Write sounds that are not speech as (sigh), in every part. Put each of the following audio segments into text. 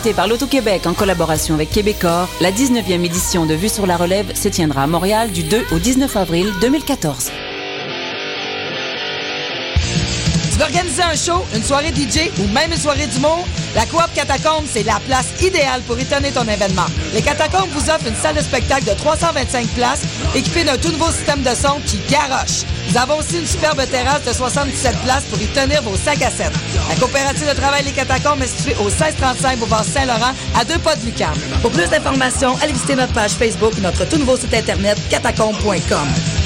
Par l'Auto-Québec en collaboration avec Québecor, la 19e édition de Vue sur la Relève se tiendra à Montréal du 2 au 19 avril 2014. Tu veux organiser un show, une soirée DJ ou même une soirée d'humour? La Coop Catacombe, c'est la place idéale pour étonner ton événement. Les Catacombes vous offrent une salle de spectacle de 325 places équipée d'un tout nouveau système de son qui garoche. Nous avons aussi une superbe terrasse de 77 places pour y tenir vos sacs à 7. La coopérative de travail Les Catacombes est située au 1635 Boulevard Saint-Laurent, à deux pas de Lucam. Pour plus d'informations, allez visiter notre page Facebook ou notre tout nouveau site internet catacombe.com.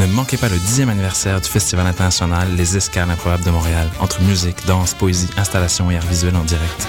Ne manquez pas le 10e anniversaire du Festival international Les Escales improbables de Montréal, entre musique, danse, poésie, installation et art visuel en direct.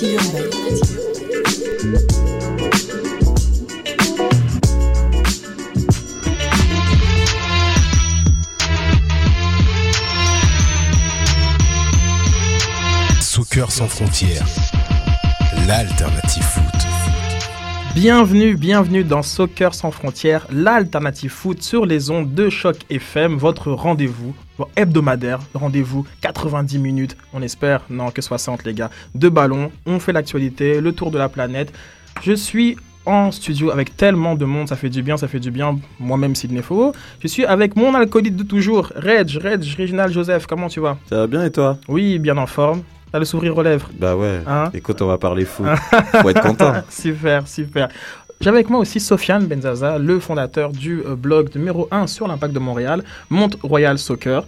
urbaine. Soccer sans frontières, l'alternative. Bienvenue, bienvenue dans Soccer sans frontières, l'alternative foot sur les ondes de Choc FM, votre rendez-vous hebdomadaire, rendez-vous 90 minutes, on espère, non que 60 les gars, de ballon, on fait l'actualité, le tour de la planète. Je suis en studio avec tellement de monde, ça fait du bien, ça fait du bien, moi-même Sidney Faux. Je suis avec mon alcoolique de toujours, Reg, Reg, Réginal Joseph, comment tu vas? Ça va bien et toi? Oui, bien en forme. T'as le sourire aux lèvres Bah ouais. Hein Écoute, on va parler foot. (laughs) Faut être content. super, super. J'ai avec moi aussi Sofiane Benzaza, le fondateur du euh, blog numéro 1 sur l'impact de Montréal, Mont Royal Soccer.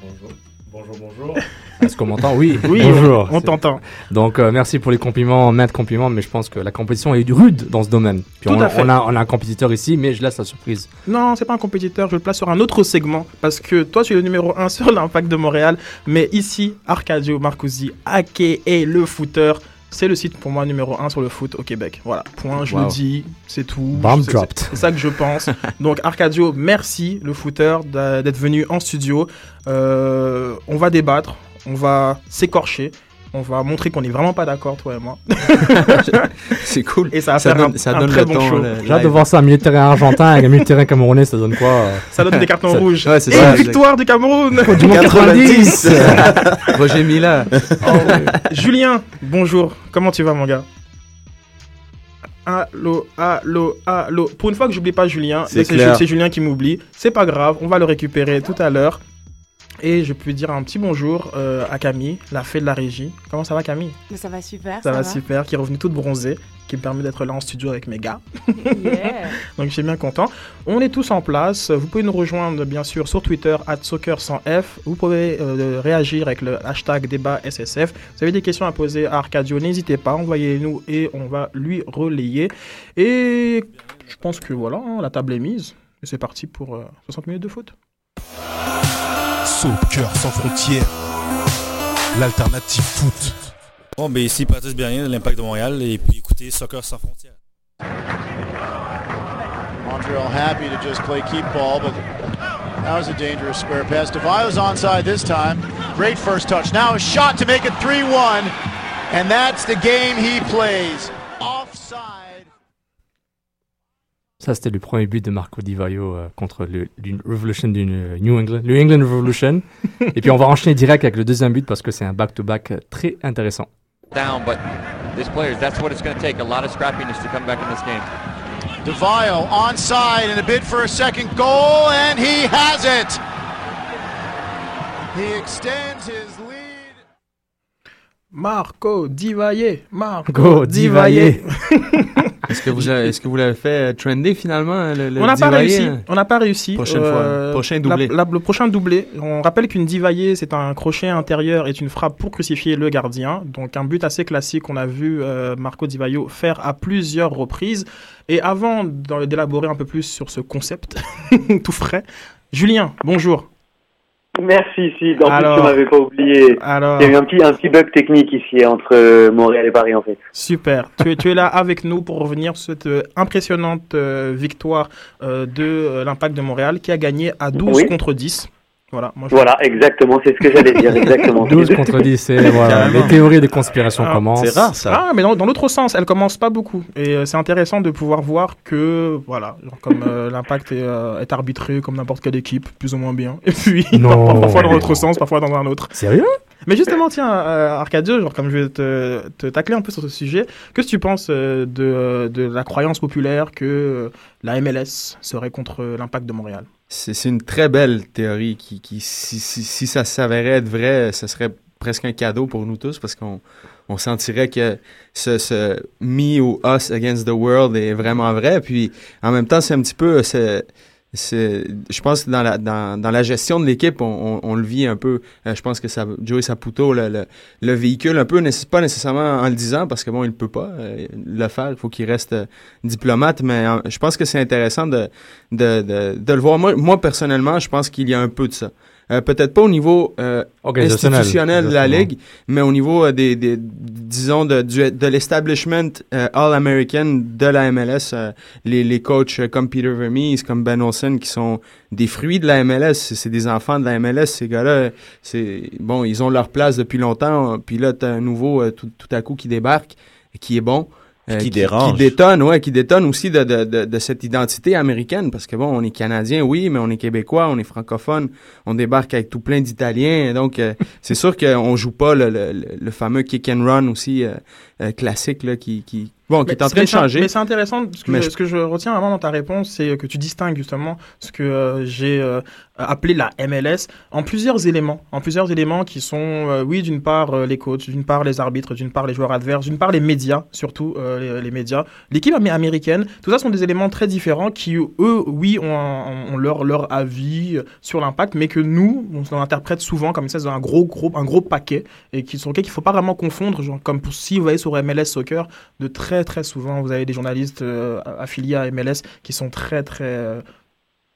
Bonjour. Bonjour, bonjour. (laughs) Est-ce qu'on m'entend Oui. Oui, bonjour. on, t'entend. Donc, euh, merci pour les compliments, maintes compliments, mais je pense que la compétition est rude dans ce domaine. Puis Tout on, à fait. on a, on a un compétiteur ici, mais je laisse la surprise. Non, c'est pas un compétiteur, je le place sur un autre segment parce que toi tu es le numéro 1 (laughs) sur l'impact de Montréal, mais ici, Arcadio Marcosi, aka le footer, c'est le site pour moi numéro 1 sur le foot au Québec. Voilà, point, je Wow. le dis, c'est tout. Bomb dropped. C'est ça que je pense. (laughs) Donc Arcadio, merci le footer d'a- d'être venu en studio. Euh, on va débattre, on va s'écorcher. On va montrer qu'on n'est vraiment pas d'accord, toi et moi. (laughs) C'est cool. Et ça va Ça faire un, donne, ça un donne très le bon temps. show. J'ai hâte de voir ça, un milieu de terrain argentin avec un milieu de terrain camerounais, ça donne quoi euh Ça donne des cartons Ça- rouges. ouais, c'est et ça, une victoire du Cameroun Du monde 90 (laughs) Roger Mila. Julien, bonjour. Comment tu vas, mon gars? Allô, allô, allô. Pour une fois que j'oublie pas Julien, c'est Julien qui m'oublie. C'est pas grave, on va le récupérer tout à l'heure. Et je peux dire un petit bonjour euh, à Camille, la fée de la régie. Comment ça va, Camille? Ça va super. Ça, va, super, qui est revenue toute bronzée, qui me permet d'être là en studio avec mes gars. (laughs) Yeah. Donc je suis bien content. On est tous en place. Vous pouvez nous rejoindre bien sûr sur Twitter soccer100f. Vous pouvez euh, réagir avec le hashtag débat SSF. Vous avez des questions à poser à Arcadio, n'hésitez pas, envoyez-nous et on va lui relayer. Et je pense que voilà, hein, la table est mise. Et c'est parti pour euh, 60 minutes de foot. Soccer sans frontières, l'alternative foot. Bon, ben ici Patrice Bernier de l'Impact de Montréal et puis écoutez Soccer sans frontières. Montreal happy to just play keep ball, but that was a dangerous square pass. DeVio's onside this time. Great first touch. Now a shot to make it 3-1, and that's the game he plays. Ça, c'était le premier but de Marco Di Vaio euh, contre le, le Revolution du New England, New England Revolution. (laughs) Et puis, on va enchaîner direct avec le deuxième but parce que c'est un back-to-back euh, très intéressant. down, but this players, that's what it's going to take. A lot of scrappiness to come back in this game. DeVio onside in a bid for a second goal, and he has it. He extends his lead. Marco Divaye, Marco Go, Divaye. (laughs) Est-ce que vous avez- est-ce que vous l'avez fait euh, trender finalement le, le on n'a pas réussi. hein? On n'a pas réussi. Prochaine Euh, fois, prochain la- doublé. la- le prochain doublé. On rappelle qu'une divaillée, c'est un crochet intérieur et une frappe pour crucifier le gardien. Donc un but assez classique qu'on a vu euh, Marco Di Vaio faire à plusieurs reprises. Et avant d'élaborer un peu plus sur ce concept (laughs) tout frais, Julien, bonjour. Merci, si. En Alors- plus, tu m'avais pas oublié. Alors- Il y a eu un petit, un petit bug technique ici entre euh, Montréal et Paris, en fait. Super. tu, es, tu es là avec nous pour revenir sur cette euh, impressionnante euh, victoire euh, de euh, l'Impact de Montréal qui a gagné à 12 Oui. contre 10. Voilà, moi, je- Voilà, exactement, c'est ce que j'allais dire, exactement. (laughs) 12 contre 10, et voilà, (laughs) les théories de conspiration Ah, commencent. Ah, mais dans, dans l'autre sens, elle commence pas beaucoup. Et euh, c'est intéressant de pouvoir voir que, voilà, genre comme euh, (laughs) l'impact est, euh, est arbitré comme n'importe quelle équipe, plus ou moins bien. Et puis, Non. parfois, dans l'autre sens, parfois dans un autre. Sérieux? Mais justement, tiens, euh, Arcadio, genre comme je vais te, te tacler un peu sur ce sujet, qu'est-ce que tu penses euh, de, de la croyance populaire que euh, la MLS serait contre l'impact de Montréal? C'est une très belle théorie qui, qui si, si, si ça s'avérait être vrai, ce serait presque un cadeau pour nous tous parce qu'on on sentirait que ce, ce me ou us against the world est vraiment vrai. Puis en même temps, c'est un petit peu. c'est- je pense que dans la, dans, dans la gestion de l'équipe, on, le vit un peu. Euh, je pense que ça, Joey Saputo le, le, le véhicule un peu, pas nécessairement en le disant, parce que bon, il peut pas euh, le faire. Il faut qu'il reste euh, diplomate, mais je pense que c'est intéressant de, de, de, de le voir. Moi, moi, personnellement, je pense qu'il y a un peu de ça. Euh, Peut-être pas au niveau euh, institutionnel de la. Ligue, mais au niveau euh, des, des disons, de, du- de l'establishment euh, All-American de la MLS, euh, les, les coachs comme Peter Vermees, comme Ben Olsen, qui sont des fruits de la MLS, c'est des enfants de la MLS, ces gars-là, c'est bon, ils ont leur place depuis longtemps, puis là, t'as un nouveau euh, tout, tout à coup qui débarque, et qui est bon. Euh, Qui dérange. Qui détonne, ouais, qui détonne aussi de, de, de, de cette identité américaine, parce que bon, on est Canadien, oui, mais on est Québécois, on est francophone, on débarque avec tout plein d'Italiens, donc euh, (laughs) c'est sûr qu'on joue pas le, le, le- le fameux kick and run aussi euh, euh, classique, là, qui, qui, bon, qui est en c'est- train de c'est- changer. Mais c'est intéressant, ce que, Mais je, je- ce que je retiens vraiment dans ta réponse, c'est que tu distingues justement ce que euh, j'ai euh, appelé la MLS en plusieurs éléments. En plusieurs éléments qui sont, euh, oui, d'une part les coachs, d'une part les arbitres, d'une part les joueurs adverses, d'une part les médias, surtout les, les médias. L'équipe amé- américaine, tout ça sont des éléments très différents qui, eux, oui, ont, un- ont leur, leur avis sur l'impact, mais que nous, on interprète souvent comme ça, un gros, gros, un gros paquet, et qui, sur lequel il ne faut pas vraiment confondre, genre, comme pour, si vous voyez sur MLS Soccer, de très très souvent, vous avez des journalistes euh, affiliés à MLS qui sont très très. euh,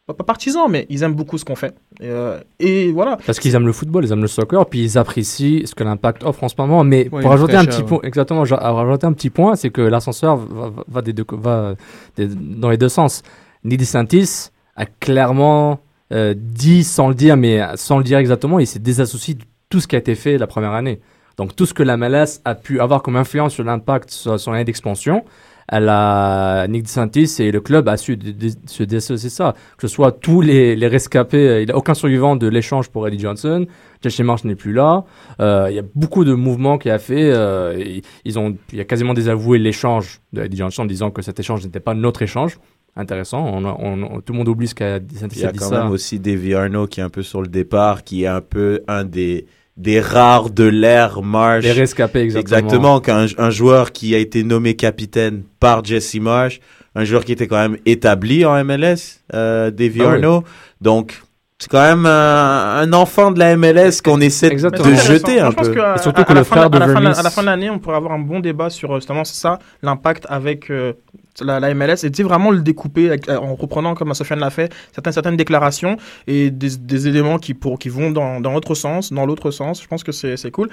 pas, pas partisans, mais ils aiment beaucoup ce qu'on fait. Et, euh, et voilà. Parce qu'ils aiment le football, ils aiment le soccer, puis ils apprécient ce que l'impact offre en ce moment. Mais Ouais, pour une ajouter un petit point, exactement, rajouter un petit point, c'est que l'ascenseur va, va- va des deux, va des- dans les deux sens. Nidi Santis a clairement euh, dit, sans le dire, mais sans le dire exactement, il s'est désassocié de tout ce qui a été fait la première année. Donc tout ce que la MLS a pu avoir comme influence sur l'impact sur son année d'expansion, elle a, Nick DeSantis et le club a su se dissocier ça. Que ce soit tous les, les rescapés, euh, il n'y a aucun survivant de l'échange pour Eddie Johnson. Jesse Marsh n'est plus là. Euh, il y a beaucoup de mouvements qu'il a fait. euh, et ils ont, il y a quasiment désavoué l'échange de Eddie Johnson en disant que cet échange n'était pas notre échange. Intéressant. On, a- on- on- tout le monde oublie ce qu'a dit Il y a dit quand ça. même aussi Davy Arnaud qui est un peu sur le départ, qui est un peu un des, des rares de l'ère Marsh. Les rescapés, exactement. Exactement, qu'un un joueur qui a été nommé capitaine par Jesse Marsh, un joueur qui était quand même établi en MLS, euh, Davy Ah oui. Donc, c'est quand même un, un enfant de la MLS qu'on essaie de jeter un Je pense peu. à- à fin- à la fin de- À la fin de l'année, on pourrait avoir un bon débat sur euh, justement ça, l'impact avec euh, la, la MLS, et tu sais, vraiment le découper avec- euh, en reprenant, comme Sofiane l'a fait, certaines, certaines déclarations et des, des éléments qui, pour, qui vont dans, dans l'autre sens, dans l'autre sens. Je pense que c'est cool.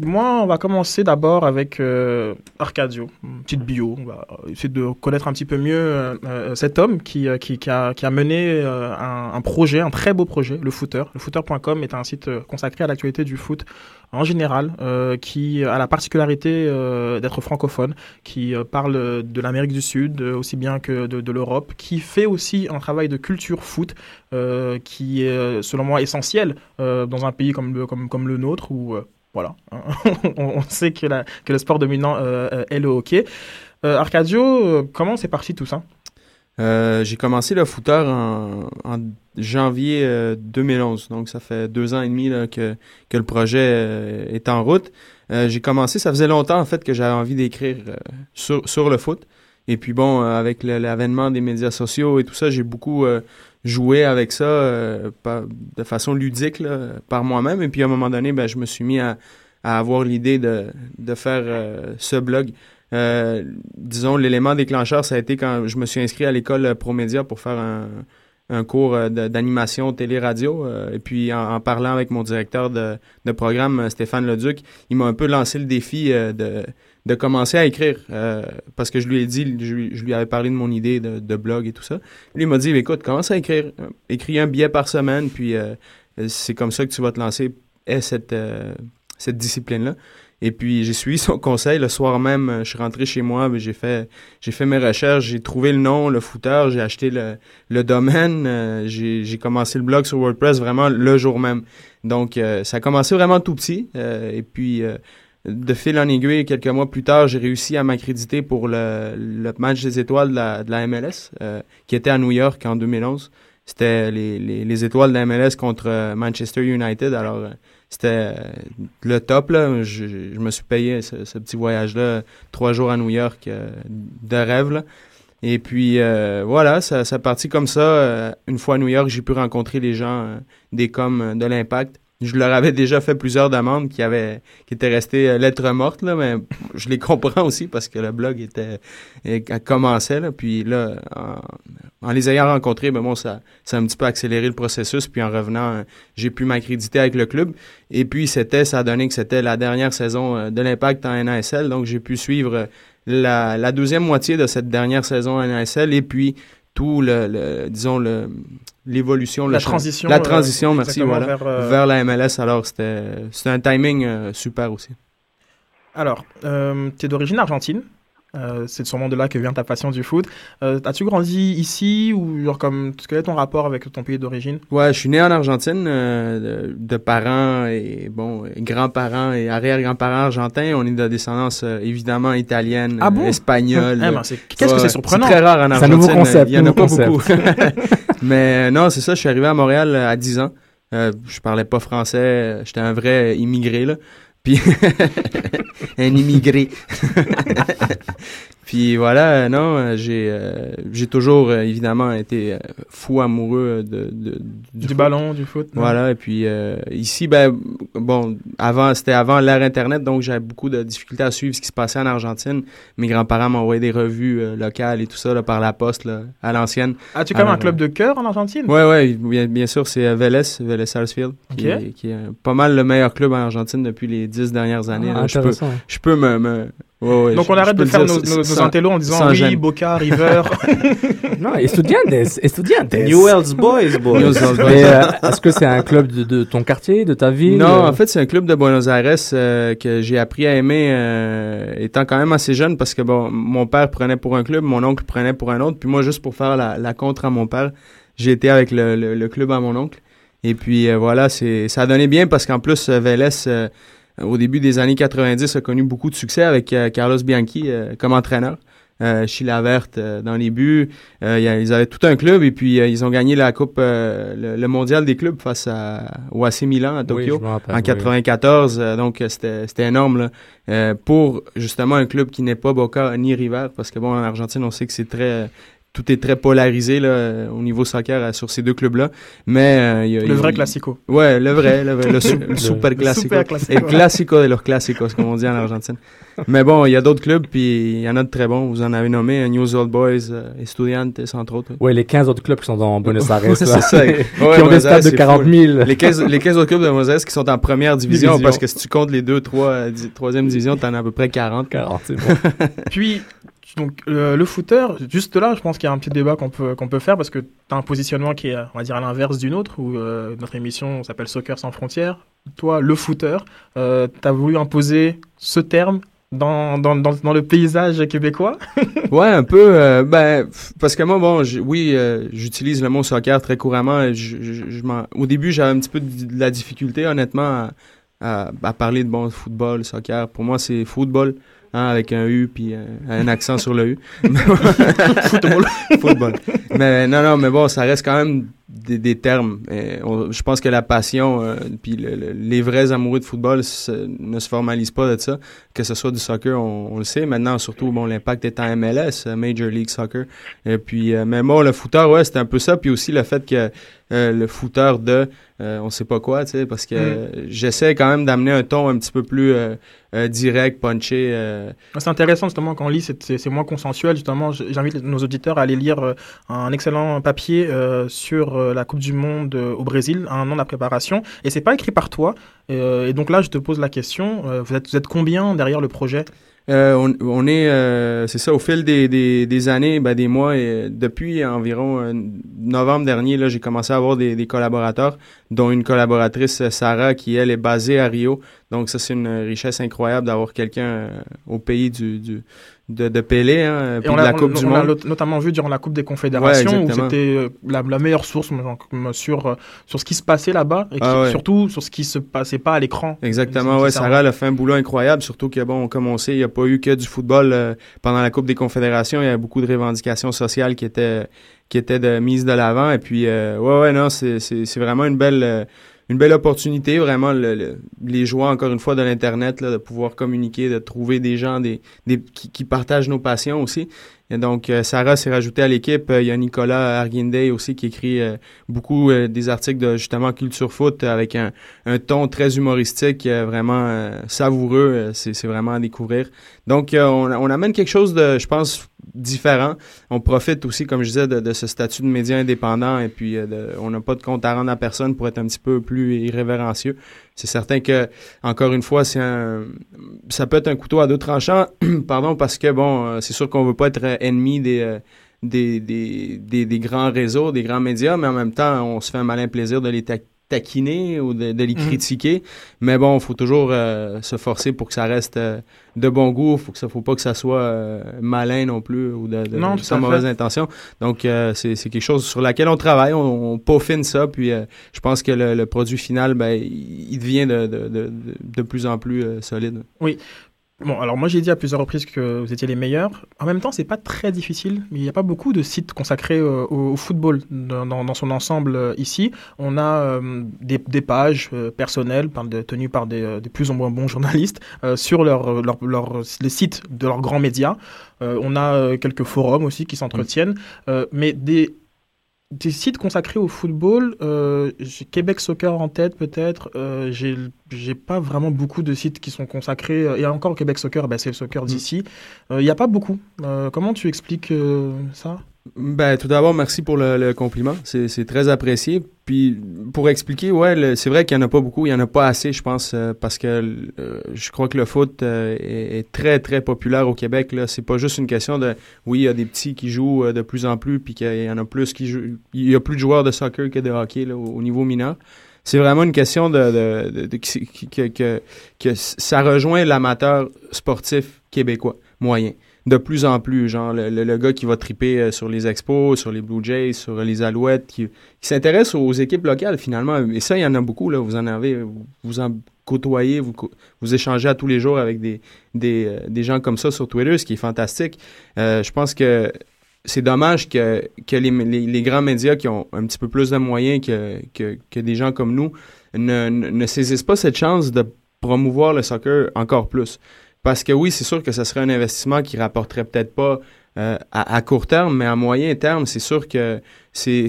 Moi, on va commencer d'abord avec euh, Arcadio, une petite bio. On va essayer de connaître un petit peu mieux euh, euh, cet homme qui, euh, qui, qui a, qui a mené euh, un, un projet, un très beau projet, le Footer. Le Footer.com est un site euh, consacré à l'actualité du foot en général, euh, qui a la particularité euh, d'être francophone, qui euh, parle de l'Amérique du Sud euh, aussi bien que de, de l'Europe, qui fait aussi un travail de culture foot euh, qui est, euh, selon moi, essentiel euh, dans un pays comme le, comme, comme le nôtre où euh, voilà, (laughs) on, sait que, le sport dominant euh, euh, est le hockey. Euh, Arcadio, comment c'est parti tout ça? J'ai commencé le footer en, janvier euh, 2011, donc ça fait deux ans et demi que, que le projet est en route. J'ai commencé, ça faisait longtemps en fait que j'avais envie d'écrire sur, le foot. Et puis bon, avec l'avènement des médias sociaux et tout ça, j'ai beaucoup joué avec ça euh, de façon ludique là, par moi-même. Et puis à un moment donné, ben, je me suis mis à, avoir l'idée de, de faire euh, ce blog. Euh, disons, l'élément déclencheur, ça a été quand je me suis inscrit à l'école Promédia pour faire un, un cours d'animation télé-radio. et puis, en, en parlant avec mon directeur de, de programme, Stéphane Leduc, il m'a un peu lancé le défi de, de commencer à écrire. euh, parce que je lui ai dit, je, lui- avais parlé de mon idée de, blog et tout ça. Lui, m'a dit, écoute, commence à écrire. euh, Écris un billet par semaine, puis euh, c'est comme ça que tu vas te lancer à cette, euh, cette discipline-là. Et puis j'ai suivi (laughs) son conseil. Le soir même, je suis rentré chez moi, ben, j'ai fait j'ai fait mes recherches, j'ai trouvé le nom, le footer, j'ai acheté le, le domaine, j'ai commencé le blog sur WordPress vraiment le jour même. Donc ça a commencé vraiment tout petit. et puis de fil en aiguille, quelques mois plus tard, j'ai réussi à m'accréditer pour le, match des étoiles de la, MLS, euh, qui était à New York en 2011. C'était les, les, les étoiles de la MLS contre euh, Manchester United. Alors, euh, c'était le top. Là. Je, me suis payé ce, petit voyage-là, trois jours à New York, de rêve. Et puis, voilà, ça, ça partit comme ça. Une fois à New York, j'ai pu rencontrer les gens des coms de l'Impact. Je leur avais déjà fait plusieurs demandes qui avaient qui étaient restées euh, lettres mortes là, mais je les (laughs) comprends aussi parce que le blog était commençait là. Puis là, en, en les ayant rencontrés, ben bon, ça ça a un petit peu accéléré le processus. Puis en revenant, euh, j'ai pu m'accréditer avec le club. Et puis c'était, ça a donné que c'était la dernière saison euh, de l'Impact en NASL, donc j'ai pu suivre la, la deuxième moitié de cette dernière saison en NASL et puis tout le, le- disons le l'évolution La champ- transition, la euh, transition merci exactement, voilà vers, euh, vers la MLS alors c'était c'était un timing euh, super aussi Alors, euh, tu es d'origine argentine? Euh, c'est sûrement de là que vient ta passion du foot. Euh, As-tu grandi ici ou genre comme quel est ton rapport avec ton pays d'origine? Ouais, je suis né en Argentine euh, de, de parents et bon grands-parents et arrière-grands-parents argentins. On est de descendance euh, évidemment italienne, Ah bon? espagnole. (laughs) Eh ben, qu'est-ce que c'est surprenant? C'est très rare en C'est un Argentine. nouveau concept, Il y en a pas concept. beaucoup. (laughs) Mais non, c'est ça. Je suis arrivé à Montréal à 10 ans. Euh, je parlais pas français. J'étais un vrai immigré là. Puis un immigré. Puis voilà, non, euh, j'ai euh, j'ai toujours euh, évidemment été euh, fou amoureux de, de- Du ballon, du foot, non? Voilà, et puis euh, ici, ben bon, avant c'était avant l'ère internet, donc j'avais beaucoup de difficultés à suivre ce qui se passait en Argentine. Mes grands-parents m'envoyaient des revues euh, locales et tout ça là, par la poste là, à l'ancienne. As-tu quand même un Alors, club de cœur en Argentine? Ouais, ouais, bien, bien sûr, c'est Vélez, Vélez Sarsfield, qui, est, qui est pas mal le meilleur club en Argentine depuis les dix dernières années. Ah, là. je peux, intéressant. je peux me, me- ouais, ouais, Donc je- on arrête de faire dire nos, nos, nos intellos en disant oui. Boca, River. (laughs) Non, estudiantes, estudiantes. Newell's Boys, boy. Newell's Boys. Mais, euh, est-ce que c'est un club de, de ton quartier, de ta ville? Non, euh, en fait, c'est un club de Buenos Aires euh, que j'ai appris à aimer euh, étant quand même assez jeune parce que bon, mon père prenait pour un club, mon oncle prenait pour un autre, puis moi, juste pour faire la, la contre à mon père, j'ai été avec le, le, le club à mon oncle. Et puis euh, voilà, c'est ça a donné bien parce qu'en plus, Vélez, euh, au début des années 90, a connu beaucoup de succès avec euh, Carlos Bianchi euh, comme entraîneur. Euh, Chila Verte euh, dans les buts. Euh, il y a- ils avaient tout un club et puis euh, ils ont gagné la coupe, euh, le, le mondial des clubs face à, au AC Milan à Oui, Tokyo rappelle, en oui. 94. euh, donc euh, c'était c'était énorme là, euh, pour justement un club qui n'est pas Boca ni River parce que bon en Argentine on sait que c'est très tout est très polarisé là, au niveau soccer euh, sur ces deux clubs-là. Mais euh, il y a- Le il y a- vrai classico. Ouais, le vrai, le, vrai, le, (laughs) su- le Le- super le classico. super classico. Classico de los clásicos, comme on dit en Argentine. Mais bon, il y a d'autres clubs, puis il y en a de très bons. Vous en avez nommé, euh, News Old Boys, Estudiantes, entre autres. Ouais, les 15 autres clubs qui sont dans Buenos Aires, (laughs) c'est ça. (laughs) qui Ouais, ont des Buenos stades de c'est 40 fou. 000. Les 15, les 15 autres clubs de Buenos Aires qui sont en première division, Division. parce que si tu comptes les deux, trois, troisième division, t'en as à peu près 40. 40, c'est bon. Puis, donc, le, le footer, juste là, je pense qu'il y a un petit débat qu'on peut, qu'on peut faire parce que tu as un positionnement qui est, on va dire, à l'inverse d'une autre, où euh, notre émission s'appelle Soccer sans frontières. Toi, le footer, tu as voulu imposer ce terme dans, dans, dans, le paysage québécois? (laughs) Ouais, un peu. euh, ben, parce que moi, bon, oui, euh, j'utilise le mot soccer très couramment. je- au début, j'avais un petit peu de, la difficulté, honnêtement, à, à- à parler de bon football, soccer. Pour moi, c'est football, hein, avec un U puis euh, un accent sur le U. (laughs) (laughs) football. football. Mais non, non, mais bon, ça reste quand même des, des termes. Et on- je pense que la passion, euh, puis le- le- les vrais amoureux de football se- ne se formalisent pas de ça. Que ce soit du soccer, on, on le sait. Maintenant, surtout, bon, l'impact est en MLS, euh, Major League Soccer. Et puis, euh, mais bon, le footeur, ouais, c'était un peu ça. Puis aussi le fait que euh, le footeur de, euh, on sait pas quoi, tu sais, parce que Mm. euh, j'essaie quand même d'amener un ton un petit peu plus euh, euh, direct, punché. euh, C'est intéressant justement quand on lit, c'est- moins consensuel. Justement, j'invite nos auditeurs à aller lire euh, un excellent papier euh, sur euh, la Coupe du Monde euh, au Brésil, un an de la préparation. Et c'est pas écrit par toi. Euh, et donc là, je te pose la question vous, êtes, combien derrière le projet? On, est, c'est ça, au fil des, des, années, ben, des mois, et depuis environ novembre dernier, là, j'ai commencé à avoir des, collaborateurs, dont une collaboratrice, Sarah, qui, elle, est basée à Rio. Donc, ça, c'est une richesse incroyable d'avoir quelqu'un euh, au pays du, du, de, de Pelé, hein, Et puis on de l'a Coupe on- du on Monde. not- notamment vu durant la Coupe des Confédérations, Ouais, où c'était euh, la, la meilleure source sur, euh, sur ce qui se passait là-bas, et qui- Ah ouais. surtout sur ce qui se passait pas à l'écran. Exactement, ouais, Sarah a fait un boulot incroyable, surtout que bon, comme on sait, il n'y a pas eu que du football euh, pendant la Coupe des Confédérations, il y a beaucoup de revendications sociales qui étaient qui étaient de mise de l'avant et puis euh, ouais ouais non, c'est vraiment une belle euh, une belle opportunité vraiment le- le- les joies encore une fois de l'internet de pouvoir communiquer, de trouver des gens des, qui, qui partagent nos passions aussi. Et donc euh, Sarah s'est rajoutée à l'équipe, Euh, il y a Nicolas Arguindey aussi qui écrit euh, beaucoup euh, des articles de justement culture foot avec un un ton très humoristique, euh, vraiment savoureux. c'est vraiment à découvrir. Donc, euh, on, amène quelque chose de, je pense, différent. On profite aussi, comme je disais, de, ce statut de média indépendant et puis euh, de- on n'a pas de compte à rendre à personne pour être un petit peu plus irrévérencieux. C'est certain que, encore une fois, ça peut être un couteau à deux tranchants, (clears throat) pardon, parce que bon, euh, c'est sûr qu'on veut pas être ennemi des grands réseaux, des grands médias, mais en même temps, on se fait un malin plaisir de les ta- taquiner ou de, de les Mhm. critiquer. Mais bon, il faut toujours euh, se forcer pour que ça reste euh, de bon goût. Faut que ça, faut pas que ça soit euh, malin non plus ou de, de, Non, sans fait. mauvaise intention. Donc, euh, c'est c'est quelque chose sur laquelle on travaille. On, on peaufine ça. Puis, euh, je pense que le, le produit final, ben, il, devient de, de, de, de, de plus en plus euh, solide. Oui. Bon, alors moi j'ai dit à plusieurs reprises que vous étiez les meilleurs. En même temps, c'est pas très difficile. Il n'y a pas beaucoup de sites consacrés euh, au, au football dans, dans- dans son ensemble euh, ici. On a euh, des, des pages personnelles par de- tenues par des, des plus ou moins bons (laughs) journalistes sur leur, leur, leur- les sites de leurs grands médias. On a quelques forums aussi qui s'entretiennent. Mais des, des sites consacrés au football, euh, j'ai Québec Soccer en tête peut-être. Euh, j'ai j'ai pas vraiment beaucoup de sites qui sont consacrés. euh, Et encore Québec Soccer, bah, c'est le soccer d'ici. Euh, Il n'y a pas beaucoup. Euh, comment tu expliques euh, ça? Ben, tout d'abord, merci pour le, compliment. C'est très apprécié. Puis, pour expliquer, ouais, c'est vrai qu'il n'y en a pas beaucoup. Il n'y en a pas assez, je pense, euh, parce que euh, je crois que le foot euh, est, très, très populaire au Québec. Là, c'est pas juste une question de, oui, il y a des petits qui jouent de plus en plus, puis qu'il y en a plus qui jouent. Il y a plus de joueurs de soccer que de hockey au, au niveau mineur. C'est vraiment une question de, de, que ça rejoint l'amateur sportif québécois moyen de plus en plus, genre le, le- gars qui va triper euh, sur les expos, sur les Blue Jays, sur les Alouettes, qui, qui s'intéresse aux équipes locales finalement. Et ça, il y en a beaucoup, là. Vous en avez, vous, en côtoyez, vous, vous échangez à tous les jours avec des, des, euh, des gens comme ça sur Twitter, ce qui est fantastique. Euh, je pense que c'est dommage que, que les, les, grands médias qui ont un petit peu plus de moyens que, que, que des gens comme nous ne, ne saisissent pas cette chance de promouvoir le soccer encore plus. Parce que oui, c'est sûr que ce serait un investissement qui rapporterait peut-être pas euh, à, à court terme, mais à moyen terme, c'est sûr que c'est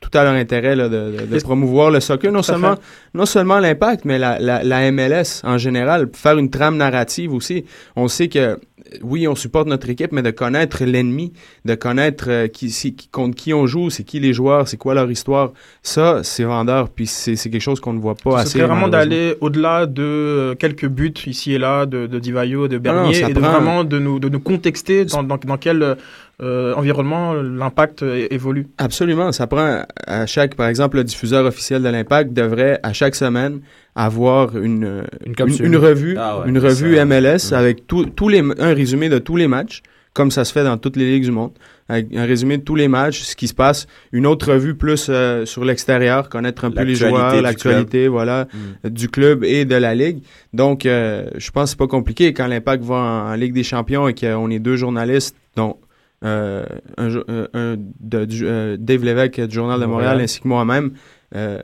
tout à leur intérêt là, de, de- de Est-ce- promouvoir le soccer, non seulement, non seulement l'impact, mais la, la, la MLS en général, faire une trame narrative aussi. On sait que, oui, on supporte notre équipe, mais de connaître l'ennemi, de connaître euh, qui, si- contre qui on joue, c'est qui les joueurs, c'est quoi leur histoire, ça, c'est vendeur, puis c'est c'est quelque chose qu'on ne voit pas assez. serait vraiment d'aller au-delà de euh, quelques buts ici et là de, de Divayo, de Bernier, et de prend- vraiment de nous, de nous contexter dans, dans, dans quel euh, environnement l'impact euh, évolue. Absolument. Ça prend à chaque, par exemple, le diffuseur officiel de l'Impact devrait à chaque semaine avoir une, euh, une, une revue, Ah ouais, une revue ça- MLS Mm. avec tout- tous les, un résumé de tous les matchs, comme ça se fait dans toutes les ligues du monde, avec un résumé de tous les matchs, ce qui se passe, une autre revue plus euh, sur l'extérieur, connaître un peu les joueurs, l'actualité, voilà, Mm. du club et de la ligue. Donc, euh, je pense que c'est pas compliqué quand l'Impact va en, en Ligue des Champions et qu'on est deux journalistes, dont euh, un, euh, un de, du- euh, Dave Lévesque du Journal de Montréal, Montréal. ainsi que moi-même, euh,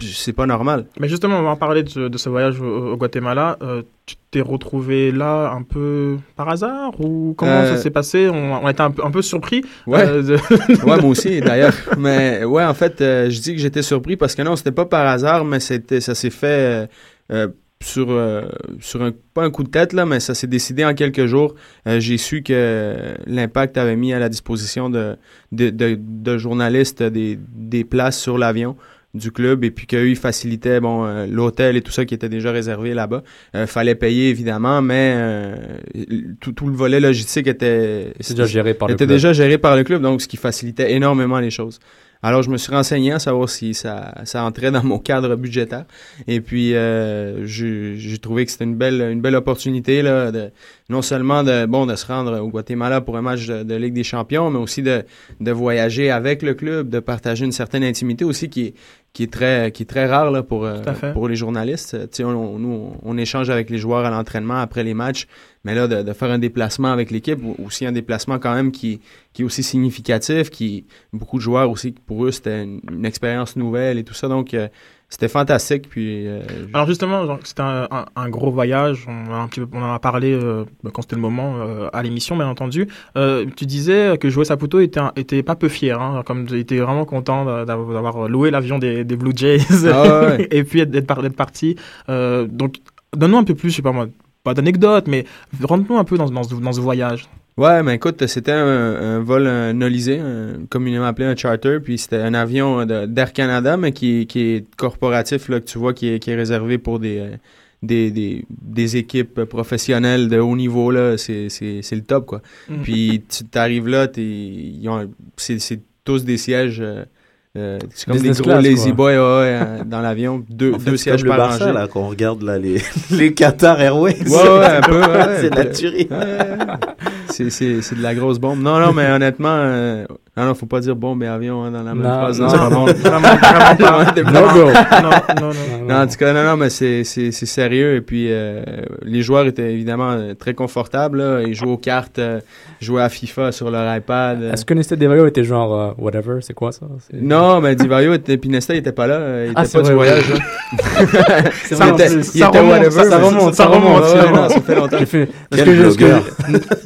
c'est pas normal. Mais justement, on va en parler de, ce- de ce voyage au, au Guatemala. Euh, tu t'es retrouvé là un peu par hasard ou comment Euh, ça s'est passé? On, on était un peu, un peu surpris. Ouais. euh, de- (laughs) ouais, moi aussi, d'ailleurs. Mais ouais, en fait, euh, je dis que j'étais surpris parce que non, c'était pas par hasard, mais c'était, ça s'est fait euh, euh, sur, euh, sur un, pas un coup de tête, là, mais ça s'est décidé en quelques jours. Euh, j'ai su que l'Impact avait mis à la disposition de, de, de, de journalistes des, des places sur l'avion du club et puis qu'eux, ils facilitaient bon, euh, l'hôtel et tout ça qui était déjà réservé là-bas. Euh, fallait payer, évidemment, mais euh, tout, tout le volet logistique était... Déjà géré par le était club. déjà géré par le club, donc ce qui facilitait énormément les choses. Alors, je me suis renseigné à savoir si ça, ça entrait dans mon cadre budgétaire. Et puis, euh, j'ai j'ai trouvé que c'était une belle, une belle opportunité, là, de, non seulement de, bon, de se rendre au Guatemala pour un match de, de Ligue des Champions, mais aussi de, de voyager avec le club, de partager une certaine intimité aussi qui est, qui est très, qui est très rare là, pour, euh, pour les journalistes. On, on- nous, on échange avec les joueurs à l'entraînement après les matchs, mais là, de, de faire un déplacement avec l'équipe, aussi un déplacement quand même qui, qui est aussi significatif, qui beaucoup de joueurs aussi, pour eux, c'était une, une expérience nouvelle et tout ça, donc euh, c'était fantastique. Puis, euh, Alors justement, c'était un, un- un gros voyage. On, a un petit peu, on en a parlé euh, quand c'était le moment euh, à l'émission, bien entendu. Euh, tu disais que Joey Saputo était, un- était pas peu fier, hein, comme il était vraiment content d'a- d'avoir loué l'avion des, des Blue Jays Ah ouais. (laughs) et puis d'être par- d'être parti. Donc, donne-nous un peu plus, je sais pas moi, pas d'anecdotes, mais rentre-nous un peu dans, dans, ce, dans ce voyage. Ouais, mais écoute, c'était un, un vol nolisé, un- communément appelé un charter, puis c'était un avion d'Air Canada, mais qui, qui est corporatif, là, que tu vois, qui est, qui est réservé pour des, des, des, des équipes professionnelles de haut niveau, là, c'est le top, quoi. Mhm. Puis tu t'arrives là, t'es- ils ont- c'est c'est tous des sièges... euh, euh, c'est comme des gros class, lazy boys ouais, ouais, euh, dans l'avion, (laughs) deux, En fait, deux sièges par Barça, rangée. là, qu'on regarde là, les, (laughs) les Qatar Airways. Ouais, ouais, un peu, ouais, (laughs) c'est de la tuerie. C'est de la grosse bombe. Non, non, mais honnêtement, euh, non, non, faut pas dire bombe et avion hein, dans la même Non, phrase. (laughs) (laughs) non, non. Non, non, non. Non, en tout cas, non, non, mais c'est, c'est, c'est sérieux. Et puis, euh, les joueurs étaient évidemment euh, très confortables. Là. Ils jouaient aux cartes, euh, jouaient à FIFA sur leur iPad. euh. Est-ce que Nestor Devario était genre euh, whatever? C'est quoi ça? Non, mais Divario était, puis Nesta, il était pas là. euh, Il Ah, était pas du vrai, voyage. ouais. C'est vrai, était- il Ça était remonte, whatever, ça- remonte, ça remonte, ça remonte. non, ça fait longtemps. J'ai fait- parce Quel que je- parce que- blogueur.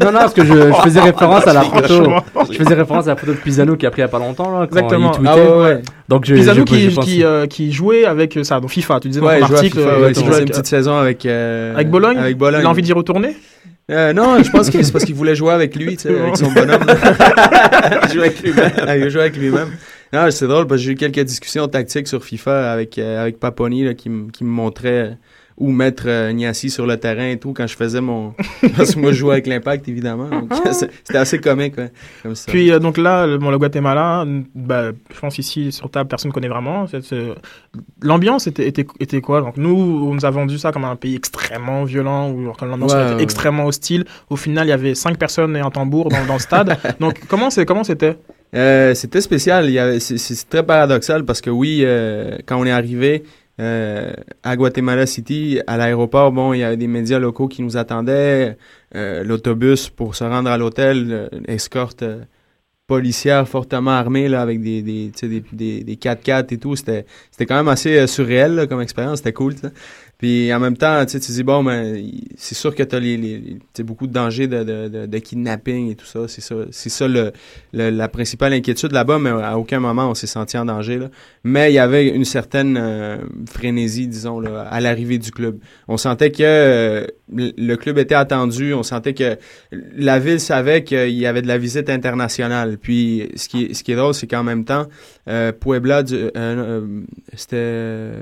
non, non, parce que je, je faisais référence à la photo. (laughs) Je faisais référence à la photo Pisano qui a pris il y a pas longtemps là. quand Exactement. il tweetait. Ah ouais, ouais. Donc je, Pisano je- qui, je pense- qui, euh, qui jouait avec euh, ça, donc FIFA, tu disais Ouais, dans ton article. FIFA, euh, ouais, il exactement. jouait une avec, petite saison avec... euh, avec Bologne Avec Bologne. Il a envie d'y retourner Euh, non, je pense que c'est parce qu'il voulait jouer avec lui, tu sais, avec son bonhomme. (laughs) il jouait avec lui-même. Ah, (laughs) il jouait avec lui-même. Non, c'est drôle parce que j'ai eu quelques discussions tactiques sur FIFA avec, euh, avec Paponi là, qui, qui me montrait où mettre euh, Niassi sur le terrain et tout quand je faisais mon. (laughs) parce que moi, je jouais avec l'impact, évidemment. C'est- (laughs) c'était assez comique, ouais, comme ça. Puis euh, donc là, le, bon, le Guatemala, bah, je pense ici sur table, personne ne connaît vraiment. L'ambiance était, était, était quoi? Donc nous, on nous a vendu ça comme un pays extrêmement violent, où l'ambiance Ouais, était ouais. extrêmement hostile. Au final, il y avait cinq personnes et un tambour dans, dans le stade. (laughs) donc comment c'est comment c'était? Euh, c'était spécial. C'est très paradoxal parce que oui, euh, quand on est arrivé euh, à Guatemala City, à l'aéroport, bon, il y avait des médias locaux qui nous attendaient. Euh, l'autobus pour se rendre à l'hôtel, euh, escorte policière fortement armée là, avec des, des, tu sais, des, des, des 4x4 et tout. C'était, quand même assez surréel comme expérience. C'était cool. Puis en même temps, tu dis, bon, ben, c'est sûr que tu as les, les, beaucoup de dangers de, de, de, kidnapping et tout ça. C'est ça, c'est ça le, le- la principale inquiétude là-bas, mais à aucun moment on s'est senti en danger. Là. Mais il y avait une certaine euh, frénésie, disons, là, à l'arrivée du club. On sentait que euh, le club était attendu, on sentait que la ville savait qu'il y avait de la visite internationale. Puis ce qui ce qui est drôle, c'est qu'en même temps, euh, Puebla, euh, c'était...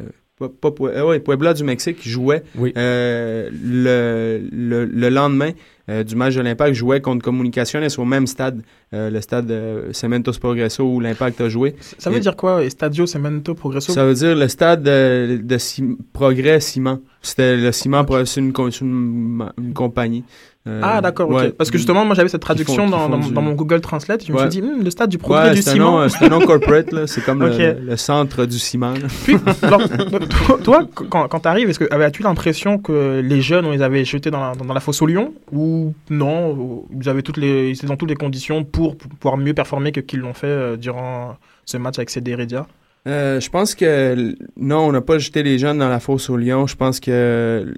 pas- euh, ouais, Puebla du Mexique jouait Oui. euh, le, le, le lendemain euh, du match de l'Impact, jouait contre Comunicaciones au même stade, euh, le stade Cementos Progresso où l'Impact a joué. Ça veut Et- dire quoi Estadio Cemento Progresso Ça veut dire le stade de, de Cim- Progrès Ciment. C'était le ciment, Pro- c'est une compagnie. Euh, Ah d'accord, ok. ouais. parce que justement moi j'avais cette traduction dans, dans, du- dans mon Google Translate, je me suis dit Hum, le stade du progrès Ouais, du ciment. c'est un nom corporate, là. c'est comme le, le centre du ciment. là. Puis, (laughs) alors, toi, toi, quand, quand tu arrives, est-ce que avais-tu l'impression que les jeunes, on les avait jetés dans la, dans la fosse au lion? Ou ou non Ils avaient toutes les, ils étaient dans toutes les conditions pour, pour pouvoir mieux performer que qu'ils l'ont fait euh, durant ce match avec CD Heredia Euh, je pense que non, on n'a pas jeté les jeunes dans la fosse au lion. Je pense que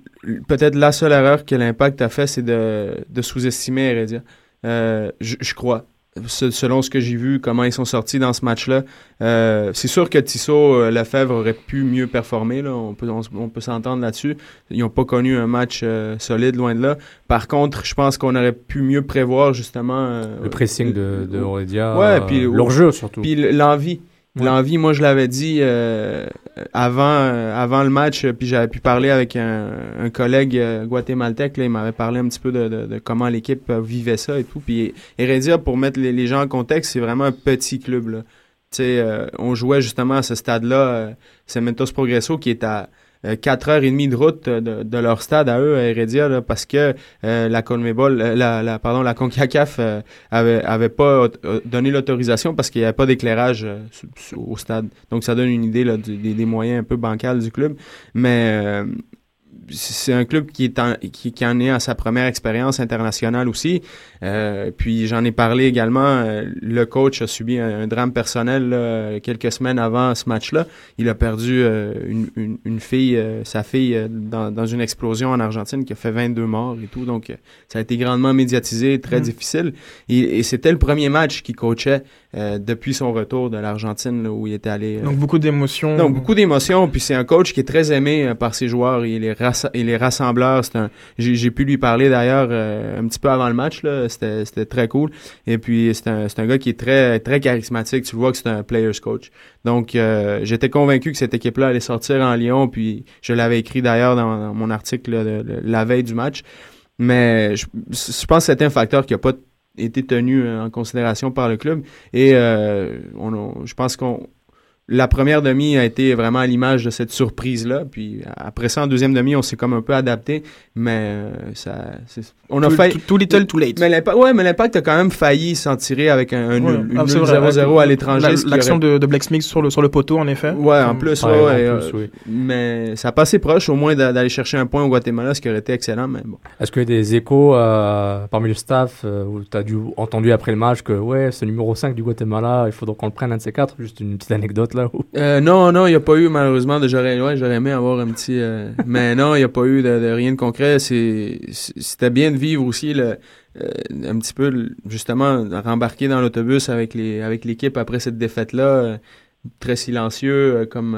peut-être la seule erreur que l'impact a fait, c'est de, de sous-estimer Heredia. Euh, je je crois. Se- Selon ce que j'ai vu, comment ils sont sortis dans ce match-là, Euh, c'est sûr que Tissot Lefebvre aurait pu mieux performer. Là. On peut, on, s- on peut s'entendre là-dessus. Ils n'ont pas connu un match solide, loin de là. Par contre, je pense qu'on aurait pu mieux prévoir justement Le pressing de, de Heredia, Ouais, puis leur jeu surtout. Puis l'envie. L'envie, moi je l'avais dit euh, avant euh, avant le match, puis j'avais pu parler avec un, un collègue euh, guatémaltèque, là, il m'avait parlé un petit peu de, de- de comment l'équipe euh, vivait ça et tout. Puis Heredia, pour mettre les, gens en contexte, c'est vraiment un petit club. Là. Euh, on jouait justement à ce stade-là, euh, Cementos Progresso, qui est à euh, 4h30 de route euh, de, de leur stade à eux, à Heredia, là, parce que euh, la Conmebol, la, la, pardon, la CONCACAF avait, avait pas donné l'autorisation parce qu'il n'y avait pas d'éclairage au stade. Donc ça donne une idée là, du- des, des moyens un peu bancals du club. Mais c'est un club qui est en, qui, qui en est à sa première expérience internationale aussi. Euh, puis j'en ai parlé également. euh, le coach a subi un, un drame personnel là, quelques semaines avant ce match-là. Il a perdu euh, une, une, une fille, euh, sa fille, dans, dans une explosion en Argentine qui a fait 22 morts et tout. Donc ça a été grandement médiatisé, très Mm. difficile. Et, et c'était le premier match qu'il coachait euh, depuis son retour de l'Argentine où il était allé. euh, Donc beaucoup d'émotions. donc, beaucoup d'émotions. Puis c'est un coach qui est très aimé euh, par ses joueurs. Il est, rass- il est rassembleur. C'est un, j'ai, pu lui parler d'ailleurs euh, un petit peu avant le match. C'était, très cool. Et puis c'est un, un gars qui est très, très charismatique. Tu vois que c'est un player's coach. Donc euh, j'étais convaincu que cette équipe-là allait sortir en Lyon. Puis je l'avais écrit d'ailleurs dans, dans mon article là, de- de- la veille du match. Mais je, je pense que c'était un facteur qui n'a pas été tenu euh, en considération par le club. Et euh, on a- je pense qu'on la première demi a été vraiment à l'image de cette surprise-là. Puis après ça, en deuxième demi, on s'est comme un peu adapté. Mais euh, ça, c'est- on a Too- failli. too- little, too late. Mais l'impact, ouais, mais l'impact a quand même failli s'en tirer avec un, un Ouais. nul, une Ah, c'est nul vrai, 0-0 à l'étranger. L'action aurait- de, de Black Smith sur le, sur le poteau, en effet. Ouais, en plus, Ouais, ouais, en ouais, plus, euh, oui. Mais ça a passé proche, au moins, d'a- d'aller chercher un point au Guatemala, ce qui aurait été excellent. Mais bon. Est-ce qu'il y a des échos euh, parmi le staff euh, où tu as dû entendu après le match que ouais, ce numéro 5 du Guatemala, il faudrait qu'on le prenne un de ces quatre? Juste une petite anecdote Euh, non, non, il n'y a pas eu, malheureusement, de j'aurais, ouais, j'aurais aimé avoir un petit, euh, (laughs) mais non, il n'y a pas eu de, de rien de concret. C'était bien de vivre aussi le, euh, un petit peu, justement, rembarquer dans l'autobus avec les, avec l'équipe après cette défaite-là, très silencieux, comme,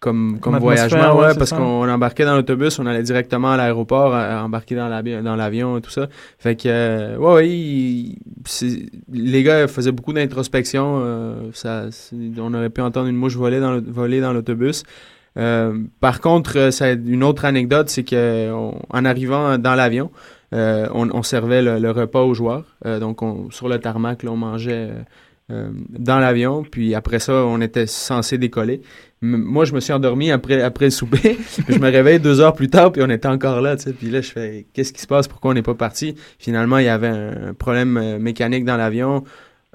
comme, comme voyagement, ouais, parce qu'on embarquait dans l'autobus, on allait directement à l'aéroport, embarquer dans l'avion, dans l'avion et tout ça. Fait que, euh, ouais, ouais, il- c'est- les gars faisaient beaucoup d'introspection. euh, ça, on aurait pu entendre une mouche voler dans le- voler dans l'autobus. Euh, par contre, ça, une autre anecdote, c'est que on- en arrivant dans l'avion, on, on servait le, le repas aux joueurs. Donc, on- sur le tarmac, là, on mangeait euh, dans l'avion. Puis après ça, on était censé décoller. Moi, je me suis endormi après, le souper. (laughs) je me réveille deux heures plus tard, puis on était encore là. tu sais. Puis là, je fais qu'est-ce qui se passe? Pourquoi on n'est pas parti? Finalement, il y avait un problème euh, mécanique dans l'avion.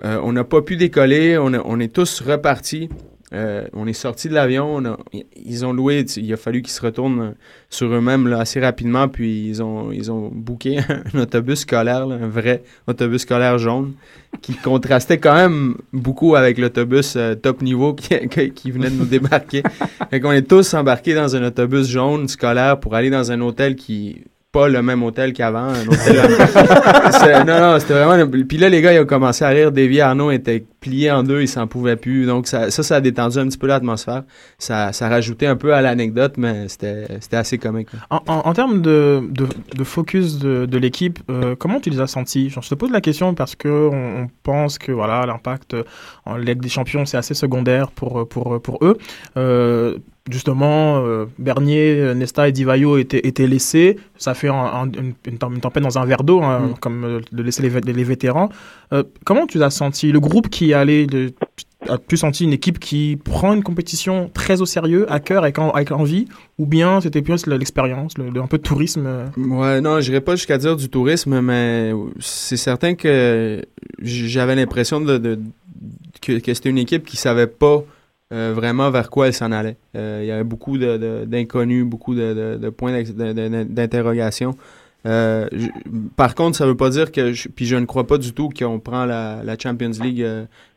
Euh, on n'a pas pu décoller. On, on est tous repartis. Euh, on est sorti de l'avion. on a- Ils ont loué. Il a fallu qu'ils se retournent sur eux-mêmes là, assez rapidement. Puis ils ont, ils ont booké (laughs) un autobus scolaire, là, un vrai autobus scolaire jaune, qui contrastait quand même beaucoup avec l'autobus euh, top niveau qui, qui- qui venait de nous débarquer. (laughs) fait qu'on est tous embarqués dans un autobus jaune scolaire pour aller dans un hôtel qui pas le même hôtel qu'avant, (laughs) non, non, c'était vraiment. Puis là, les gars, ils ont commencé à rire. Davy Arnaud était plié en deux, il s'en pouvait plus. Donc ça, ça, ça a détendu un petit peu l'atmosphère. Ça, ça rajoutait un peu à l'anecdote, mais c'était, assez comique. En, en- termes de, de, focus de, de l'équipe, euh, comment tu les as sentis? Je te pose la question parce que on, on pense que voilà l'impact en Ligue des Champions c'est assez secondaire pour, pour, pour eux. Euh, justement, euh, Bernier, Nesta et Divayo étaient, étaient laissés. Ça fait un- un- une, une tem- une tempête dans un verre d'eau, hein, Mm. comme euh, de laisser les, vé- les vétérans. Euh, comment tu as sentis Le groupe qui allait, le, as-tu senti une équipe qui prend une compétition très au sérieux, à cœur, avec, en- avec envie Ou bien c'était plus l'expérience, le, le- un peu de tourisme Ouais, non, j'irais pas jusqu'à dire du tourisme, mais c'est certain que j'avais l'impression de, de- que, que c'était une équipe qui savait pas euh, vraiment vers quoi elle s'en allait. Euh, Il y avait beaucoup d'inconnus, beaucoup de, points d'interrogation. Euh, par contre, ça veut pas dire que, je, puis je ne crois pas du tout qu'on prend la, Champions League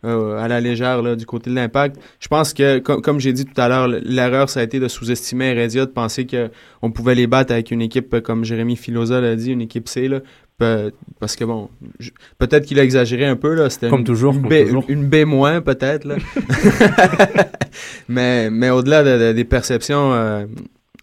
à la légère là, du côté de l'impact. Je pense que, com- comme j'ai dit tout à l'heure, l'erreur ça a été de sous-estimer Heredia, de penser que on pouvait les battre avec une équipe comme Jérémy Filosa l'a dit, une équipe C là. Pe- Parce que bon, peut-être qu'il a exagéré un peu là. C'était Comme une- toujours, une comme B, toujours. une B moins peut-être là. (laughs) mais mais au-delà de- de- des perceptions, euh,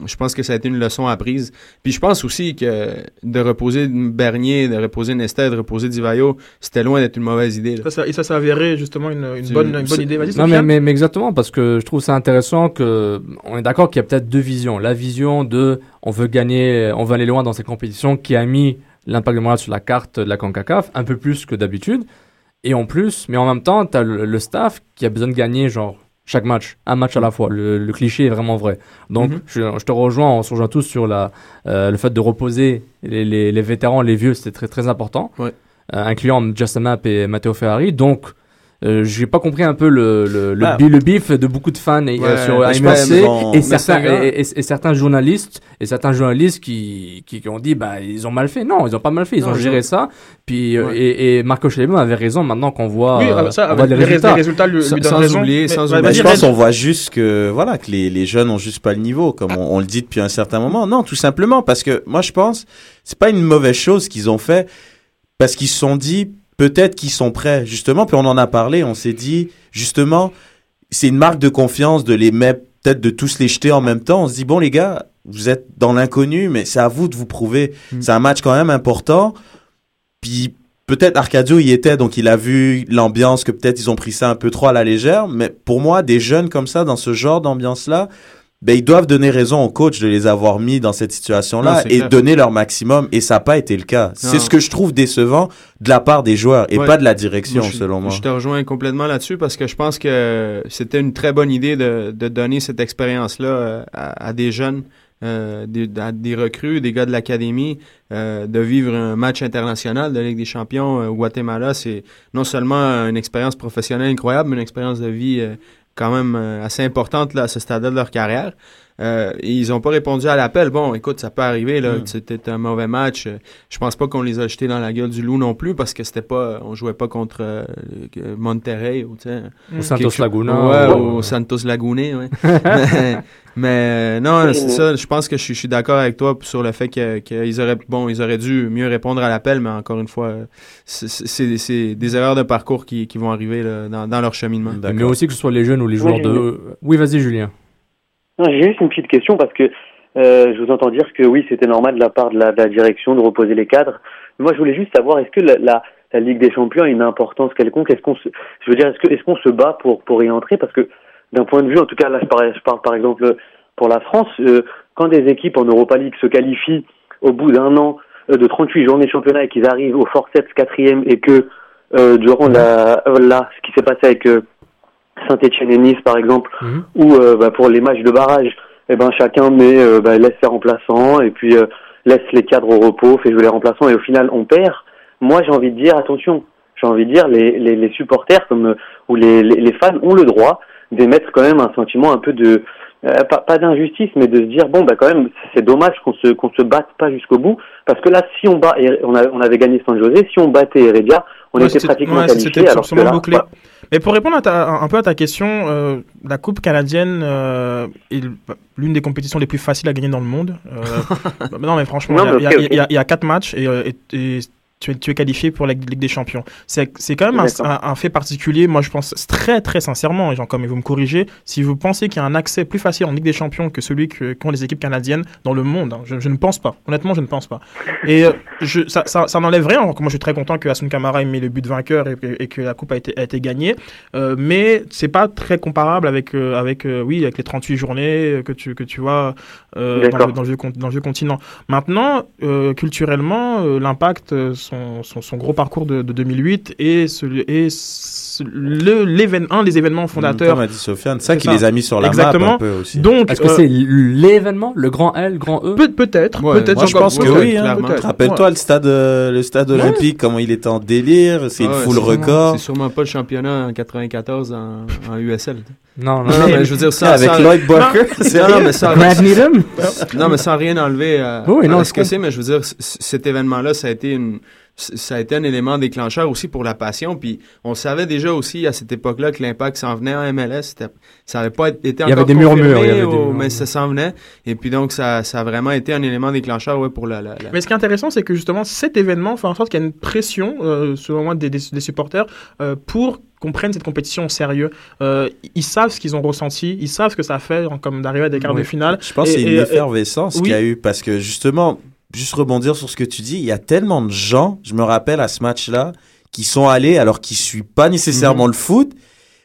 je pense que ça a été une leçon apprise. Puis je pense aussi que de reposer Bernier, de reposer Nestet, de reposer Divayo, c'était loin d'être une mauvaise idée. là. Ça, ça- et ça s'est avéré justement une, bonne, une bonne c'est- idée. Vas-y, Non, mais, mais, mais exactement, parce que je trouve ça intéressant que on est d'accord qu'il y a peut-être deux visions. La vision de on veut gagner, on veut aller loin dans cette compétition qui a mis l'impact de Montréal sur la carte de la CONCACAF, un peu plus que d'habitude. Et en plus, mais en même temps, tu as le, le staff qui a besoin de gagner, genre, chaque match, un match à la fois. Le, le cliché est vraiment vrai. Donc, Mhm. je, je te rejoins, on se rejoint tous sur la, euh, le fait de reposer les, les, les vétérans, les vieux, c'était très, très important. Ouais. Euh, incluant Justin Mapp et Matteo Ferrari. Donc, euh, j'ai pas compris un peu le, le, le, Ah. bi- le bif de beaucoup de fans et, euh, sur vont- et, certains, gars- et, et- et certains journalistes et certains journalistes qui, qui, qui ont dit bah ils ont mal fait non ils ont pas mal fait ils Non, ont géré ça puis euh, Ouais. et, et Marco Schelema avait raison maintenant qu'on voit, Oui, euh, ça, on voit avec les les, rés- résultats les résultats lui, Sans- lui donnent sans raison. oublier, Mais- sans ouais, oublier. Bah, je pense qu'on voit juste que voilà que les, les jeunes ont juste pas le niveau, comme on, on le dit depuis un certain moment. Non, tout simplement parce que moi je pense c'est pas une mauvaise chose qu'ils ont fait parce qu'ils se sont dit peut-être qu'ils sont prêts justement. Puis on en a parlé, on s'est dit justement c'est une marque de confiance de les mettre peut-être de tous les jeter en même temps. On se dit bon les gars vous êtes dans l'inconnu mais c'est à vous de vous prouver. Mm. C'est un match quand même important. Puis peut-être Arcadio y était, donc il a vu l'ambiance, que peut-être ils ont pris ça un peu trop à la légère. Mais pour moi, des jeunes comme ça, dans ce genre d'ambiance-là, ben, ils doivent donner raison au coach de les avoir mis dans cette situation-là et clair. donner leur maximum. Et ça n'a pas été le cas. C'est ce que je trouve décevant de la part des joueurs et Ouais. pas de la direction, Moi, je- selon moi. Je te rejoins complètement là-dessus parce que je pense que c'était une très bonne idée de, de donner cette expérience-là euh, à, à des jeunes, euh, des, à des recrues, des gars de l'académie, euh, de vivre un match international de Ligue des Champions euh, au Guatemala. C'est non seulement une expérience professionnelle incroyable, mais une expérience de vie quand même euh, assez importante là, à ce stade-là de leur carrière. Euh, ils n'ont pas répondu à l'appel. Bon, écoute, ça peut arriver. Là, Mm. C'était un mauvais match. Euh, Je pense pas qu'on les a jetés dans la gueule du loup non plus parce que c'était pas, on jouait pas contre euh, euh, Monterrey ou sais, Au Santos chose- Laguna, Ouais, ou- au Santos Laguna. Ouais. mais mais, euh, non, c'est ça. Je pense que je suis, je suis d'accord avec toi sur le fait que- qu'ils auraient, bon, ils auraient dû mieux répondre à l'appel, mais encore une fois, euh, c'est- des erreurs de parcours qui, qui vont arriver là, dans, dans leur cheminement. mais aussi que ce soit les jeunes ou les joueurs Oui, de oui vas-y Julien J'ai juste une petite question parce que euh, je vous entends dire que oui, c'était normal de la part de la, de la direction de reposer les cadres. Moi, je voulais juste savoir, est-ce que la, la, Ligue des Champions a une importance quelconque? Est-ce qu'on se, je veux dire, est-ce que est-ce qu'on se bat pour pour y entrer? Parce que d'un point de vue, en tout cas, là, je parle, je parle par exemple pour la France, euh, quand des équipes en Europa League se qualifient au bout d'un an euh, de 38 journées championnat et qu'ils arrivent au forceps quatrième et que euh, durant la euh, là, ce qui s'est passé avec euh, Saint-Etienne et Nice, par exemple, Mhm. où euh, bah, pour les matchs de barrage, eh ben chacun met euh, bah, laisse ses remplaçants et puis euh, laisse les cadres au repos, fait jouer les remplaçants et au final on perd. Moi j'ai envie de dire attention, j'ai envie de dire les, les, les supporters comme ou les, les, les fans ont le droit d'émettre quand même un sentiment un peu de euh, pas, pas d'injustice mais de se dire bon bah quand même c'est dommage qu'on se qu'on se batte pas jusqu'au bout parce que là si on bat on, a, on avait gagné San José si on battait Heredia on Ouais, était pratiquement ouais, qualifié alors que là, bouclé. voilà. Mais pour répondre à ta- un peu à ta question, euh, la Coupe canadienne euh, est l'une des compétitions les plus faciles à gagner dans le monde. Euh, (laughs) bah, non, mais franchement, il y a- quatre matchs et, euh, et- et tu es, tu es qualifié pour la Ligue des Champions. C'est quand même un, D'accord. un- un fait particulier. Moi, je pense très, très sincèrement, et genre, comme vous me corrigez, si vous pensez qu'il y a un accès plus facile en Ligue des Champions que celui qu'ont les équipes canadiennes dans le monde, hein, je, je ne pense pas. Honnêtement, je ne pense pas. Et euh, je, ça, ça, ça n'enlève rien. Moi, je suis très content que Asun Kamara ait mis le but vainqueur et, et que la coupe a été, a été gagnée. Euh, mais c'est pas très comparable avec, euh, avec, euh, oui, avec les 38 journées que tu, que tu vois dans, le, dans, le dans le continent. Maintenant, culturellement, l'impact, son, son, son gros parcours de, de 2008 et, ce- le, un des événements fondateurs. Comme a dit Sofiane, c'est ça qui ça. les a mis sur la map Exactement. un peu aussi. Donc, est-ce que euh, c'est l'événement le grand L grand E? Peut, peut-être, Ouais, peut-être. Moi, je pense que oui. hein. Rappelle-toi le stade, euh, le stade Ouais. olympique, comment il était en délire. C'est une Ah foule record. C'est sûrement pas le championnat en 94 en, en USL. Non, non, non, mais je veux dire ça Avec sans- Lloyd Barker, (laughs) c'est non, mais sans non, mais sans rien enlever à, Oui, non, à ce que c'est, mais je veux dire, c- cet événement-là, ça a été une, ça a été un élément déclencheur aussi pour la passion. Puis on savait déjà aussi à cette époque-là que l'impact s'en venait en MLS. Ça n'avait pas été Il y encore avait des murmures, il y avait des murmures. mais ça s'en venait. Et puis donc ça, ça a vraiment été un élément déclencheur ouais, pour la. la- la- Mais ce qui est intéressant, c'est que justement, cet événement fait en sorte qu'il y a une pression, euh, selon moi, des, des- des supporters euh, pour qu'on prenne cette compétition au sérieux. Euh, ils savent ce qu'ils ont ressenti, ils savent ce que ça fait comme d'arriver à des quarts Oui. de finale. Je pense Et- que c'est une effervescence oui. qu'il y a eu parce que justement, juste rebondir sur ce que tu dis, il y a tellement de gens, je me rappelle à ce match-là, qui sont allés alors qu'ils suivent pas nécessairement le foot,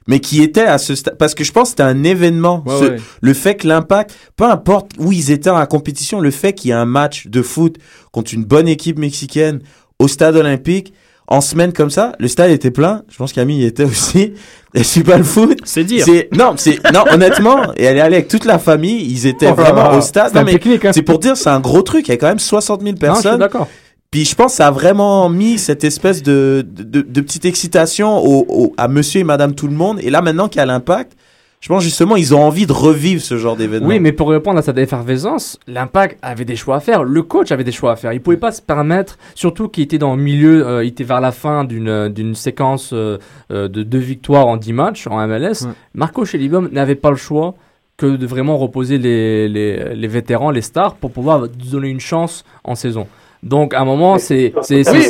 mais qui étaient à ce stade. Parce que je pense que c'était un événement. Ouais, Ce- ouais. Le fait que l'impact, peu importe où ils étaient la compétition, le fait qu'il y ait un match de foot contre une bonne équipe mexicaine au stade olympique, en semaine comme ça, le stade était plein. Je pense qu'Ami y était aussi. (laughs) Elle suit pas le foot. C'est dire. C'est non, c'est non honnêtement. Et elle est allée avec toute la famille. Ils étaient Oh vraiment au stade. c'était Non, un mais hein. c'est pour dire, c'est un gros truc. Il y a quand même 60 000 Non, je suis personnes. d'accord. Puis je pense que ça a vraiment mis cette espèce de, de, de- de petite excitation au, au- à monsieur et madame tout le monde. Et là, maintenant qu'il y a l'impact, je pense justement, ils ont envie de revivre ce genre d'événement. Oui, mais pour répondre à cette effervescence, l'impact avait des choix à faire. Le coach avait des choix à faire. Il pouvait pas se permettre, surtout qu'il était dans le milieu, euh, il était vers la fin d'une d'une séquence euh, euh, de deux victoires en 10 matchs en MLS. Ouais. Marco Schellibaum n'avait pas le choix que de vraiment reposer les, les, les vétérans, les stars, pour pouvoir donner une chance en saison. Donc, à un moment, c'est. c'est- Oui,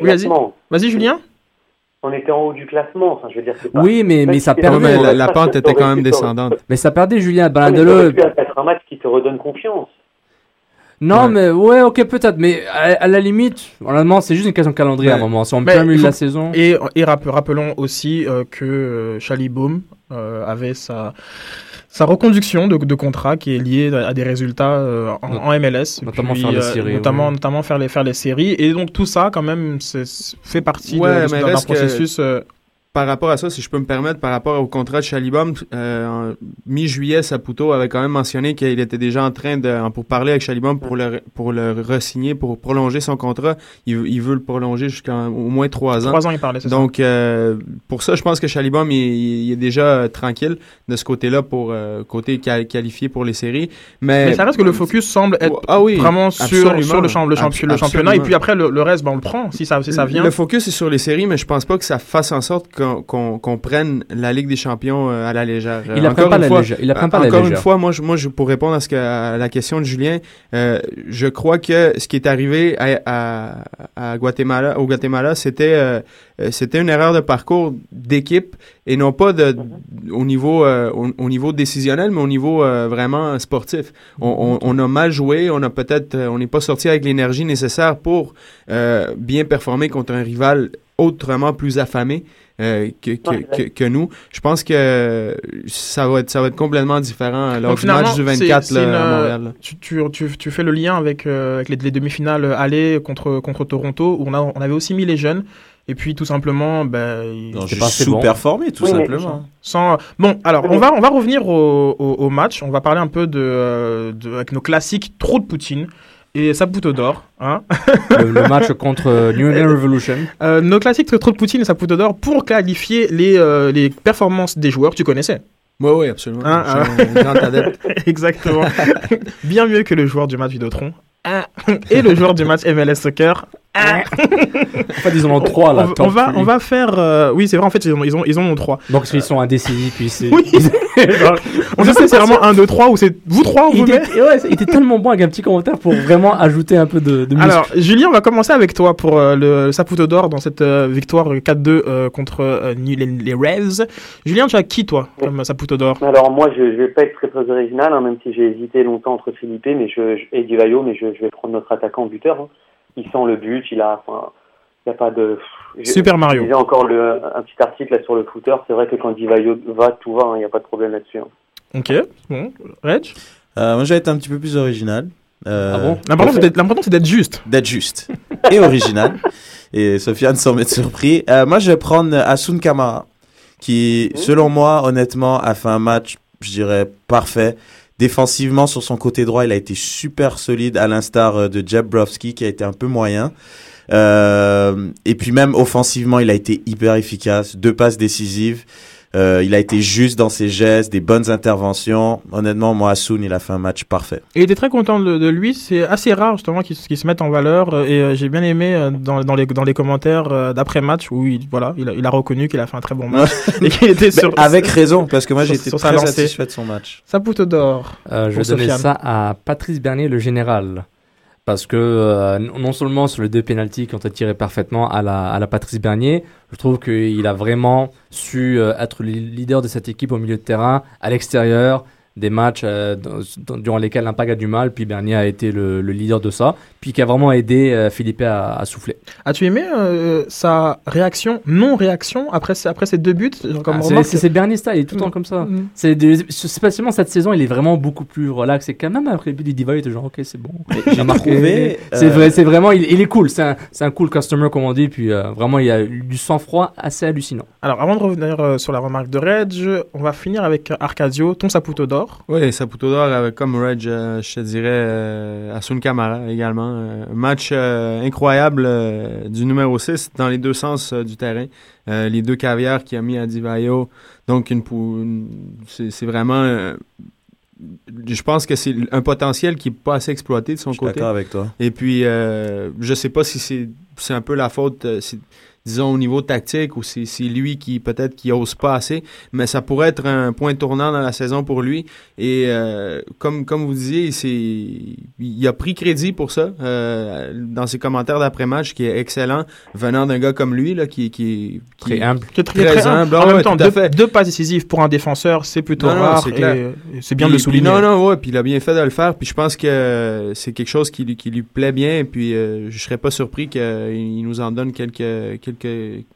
oui, vas-y. Vas-y, Julien. On était en haut du classement. Enfin, je veux dire, pas- Oui, mais, mais ça Ouais, perdait. la, la pente était quand même descendante. Mais ça perdait, Julien. Aurait pu être un match qui te redonne confiance. Non, Ouais. mais ouais, ok, peut-être. Mais à, à la limite, honnêtement, c'est juste une question de calendrier à un moment. Si on de la saison. Et, et rapp- rappelons aussi euh, que euh, Chalibaume euh, avait sa, sa reconduction de, de contrat qui est liée à des résultats euh, en, en MLS. Notamment Puis, faire les euh, séries, Notamment, notamment faire, les, faire les séries. Et donc tout ça, quand même, c'est- c'est- fait partie de- Ouais, d'un processus. euh, Par rapport à ça, si je peux me permettre, par rapport au contrat de Chalibom, euh, en mi-juillet, Saputo avait quand même mentionné qu'il était déjà en train de, pour parler avec Chalibom pour le, pour le re-signer, pour prolonger son contrat. Il, veut- il veut le prolonger jusqu'à au moins trois ans. Trois ans, il parlait, c'est ça. Donc, euh, pour ça, je pense que Chalibom, il, il est déjà euh, tranquille de ce côté-là pour euh, côté qual- qualifié pour les séries. Mais, Mais ça reste que le focus semble être Ah oui, vraiment sur, le, champ- le, champ- Abs- le championnat. Et puis après, le, le reste, ben, on le prend si ça, si ça vient. Le focus est sur les séries, mais je pense pas que ça fasse en sorte qu'on prenne la Ligue des Champions euh, à la légère. Il la prend pas la fois- légère. Il la prend pas à la Encore une fois, moi, je, moi, je, pour répondre à, ce que, à la question de Julien, euh, je crois que ce qui est arrivé à, à, à Guatemala, au Guatemala, c'était euh, c'était une erreur de parcours d'équipe et non pas de, au niveau euh, au, au niveau décisionnel, mais au niveau vraiment sportif. On, on, on a mal joué, on a peut-être, on n'est pas sorti avec l'énergie nécessaire pour bien performer contre un rival autrement plus affamé. Euh, que, que, que, que nous. Je pense que ça va être, ça va être complètement différent lors Donc, du match du c'est- 24 c'est là, une, à euh, Montréal. là. Tu, tu, tu, tu fais le lien avec, euh, avec les, les demi-finales aller contre, contre Toronto, où on, a, on avait aussi mis les jeunes. Et puis tout simplement, ben, ils- Ils ont C'était juste pas assez bon. sous-performé, tout Oui, simplement. sans... Bon, alors on va, on va revenir au, au, au match. On va parler un peu de, euh, de avec nos classiques trop de Poutine et Saputo d'or. Hein le, le match contre euh, New England Revolution. Euh, nos classiques trop de Poutine et Saputo d'or pour qualifier les, euh, les performances des joueurs. Tu connaissais Oui, oui, absolument. Hein, Je suis un grand adepte. (laughs) Exactement. Bien mieux que le joueur du match Vidéotron. Hein. Et le joueur du match MLS Soccer. Hein. (laughs) En fait, ils en ont trois là. on, on va, on va faire. euh, Oui, c'est vrai, en fait, ils ont, ils ont, ils en ont trois. Donc, ils sont indécis, puis c'est. Oui. (laughs) (laughs) On sait c'est vraiment un, deux, trois ou c'est vous trois ou il, vous était, mettez ouais, il était tellement bon avec un petit commentaire pour vraiment ajouter un peu de, de muscle. Alors, Julien, on va commencer avec toi pour euh, le Saputo d'or dans cette euh, victoire 4-2 euh, contre euh, les, les Revs. Julien, tu as qui, toi, comme Saputo d'or? Alors moi, je, je vais pas être très très original, hein, même si j'ai hésité longtemps entre Philippe mais je, je, et Divayo, mais je, je vais prendre notre attaquant buteur. hein. Il sent le but, il a, enfin, il y a pas de. Super Mario. Je lisais encore le, un petit article là sur le footer. C'est vrai que quand Divayo va, tout va. hein, Il n'y a pas de problème là-dessus. hein. Ok, bon. Reg? Euh, moi, je vais être un petit peu plus original. Euh, Ah bon? L'important, c'est d'être- juste. d'être juste et original. (laughs) et Sofiane s'en met surpris. Euh, moi, je vais prendre Asun Kamara, qui, selon moi, honnêtement, a fait un match, je dirais, parfait. Défensivement, sur son côté droit, il a été super solide, à l'instar euh, de Jeb Brofsky, qui a été un peu moyen. Euh, et puis même offensivement, il a été hyper efficace, deux passes décisives. Euh, il a été juste dans ses gestes, des bonnes interventions. Honnêtement, moi, Asun, il a fait un match parfait. Et il était très content de, de lui. C'est assez rare justement qu'il se mette en valeur. euh, Et euh, j'ai bien aimé euh, dans, dans, les, dans les commentaires euh, d'après match où il, voilà, il, a, il a reconnu qu'il a fait un très bon (laughs) match et qu'il était sur. avec (laughs) raison, parce que moi, j'étais sur sa très satisfait de son match. Saputo d'or. Euh, je vais donner ça à Patrice Bernier, le général. Parce que euh, non seulement sur les deux pénalties qui ont été tirés parfaitement à la, à la Patrice Bernier, je trouve qu'il a vraiment su euh, être le leader de cette équipe au milieu de terrain, à l'extérieur, des matchs euh, dans- dans- durant lesquels l'Impact a du mal, puis Bernier a été le, le leader de ça, puis qui a vraiment aidé euh, Philippe à, à souffler. As-tu aimé euh, sa réaction, non-réaction après, ces- après ces deux buts Ah, c'est- Bernier style, il est tout le temps comme ça. Mm. C'est spécialement cette saison, il est vraiment beaucoup plus relax. Et quand même après le but du Diva, il était genre ok c'est bon. (laughs) j'ai a trouvé, C'est euh, vrai, c'est vraiment, il, il est cool. C'est un, c'est un cool customer comme on dit. Puis euh, vraiment, il a eu du sang-froid assez hallucinant. Alors, avant de revenir euh, sur la remarque de Reg, on va finir avec Arcadio, ton Saputo d'or. Oui, Saputo d'or, avec- comme Reg, euh, je te dirais, euh, Asun Kamara également. Euh, match euh, incroyable euh, du numéro 6 dans les deux sens euh, du terrain. Euh, les deux caviars qu'il a mis à Divayo. Donc, une, c'est vraiment... euh, je pense que c'est un potentiel qui n'est pas assez exploité de son Je suis côté. d'accord avec toi. Et puis, euh, je sais pas si c'est un peu la faute, euh, disons, au niveau tactique, ou si c'est lui qui, peut-être, qui ose pas assez, mais ça pourrait être un point tournant dans la saison pour lui. Et euh, comme, comme vous disiez, c'est il a pris crédit pour ça euh, dans ses commentaires d'après-match, qui est excellent, venant d'un gars comme lui, là, qui, qui, qui Très humble. Qui est très, très humble. Ah en ouais, même temps, deux, deux passes décisives pour un défenseur, c'est plutôt Non, rare c'est et, clair. et c'est bien de le Puis- puis souligner. non, non, ouais, puis il a bien fait de le faire. Puis je pense que c'est quelque chose qui lui, qui lui plaît bien. Et puis euh, je serais pas surpris qu'il nous en donne quelques quelques que,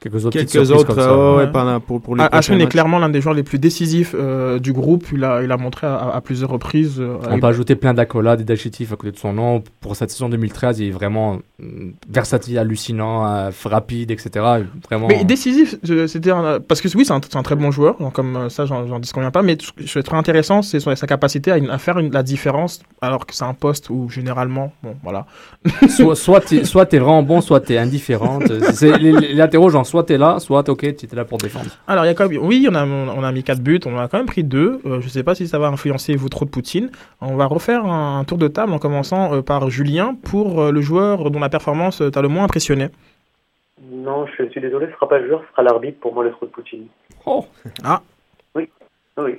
Quelques autres quelques autres comme ça. euh, ouais, Ouais. pendant pour pour les Ashwin est clairement l'un des joueurs les plus décisifs euh, du groupe. Il a, il a montré à, à plusieurs reprises. euh, On peut ajouter plein d'accolades et d'adjectifs à côté de son nom. Pour cette saison 2013, il est vraiment mm, versatile, hallucinant, euh, rapide, etc. Vraiment. Mais décisif, c'était parce que oui, c'est un, très bon joueur, donc comme ça, j'en j'en disconviens pas. Mais ce je trouve très intéressant, c'est sa capacité à, une- à faire une- la différence, alors que c'est un poste où généralement, bon, voilà. soit soit t'es soit t'es vraiment bon, soit t'es indifférente. (laughs) Les, les latéraux, genre soit t'es là, soit ok, tu es là pour défendre. Alors, il y a quand même, oui, on a, on a mis 4 buts, on en a quand même pris 2. je sais pas si ça va influencer vous trop de Poutine. On va refaire un, tour de table en commençant euh, par Julien pour euh, le joueur dont la performance euh, t'a le moins impressionné. Non, je suis désolé, ce sera pas le joueur, ce sera l'arbitre pour moi le trou de Poutine. Oh Ah Oui, oui.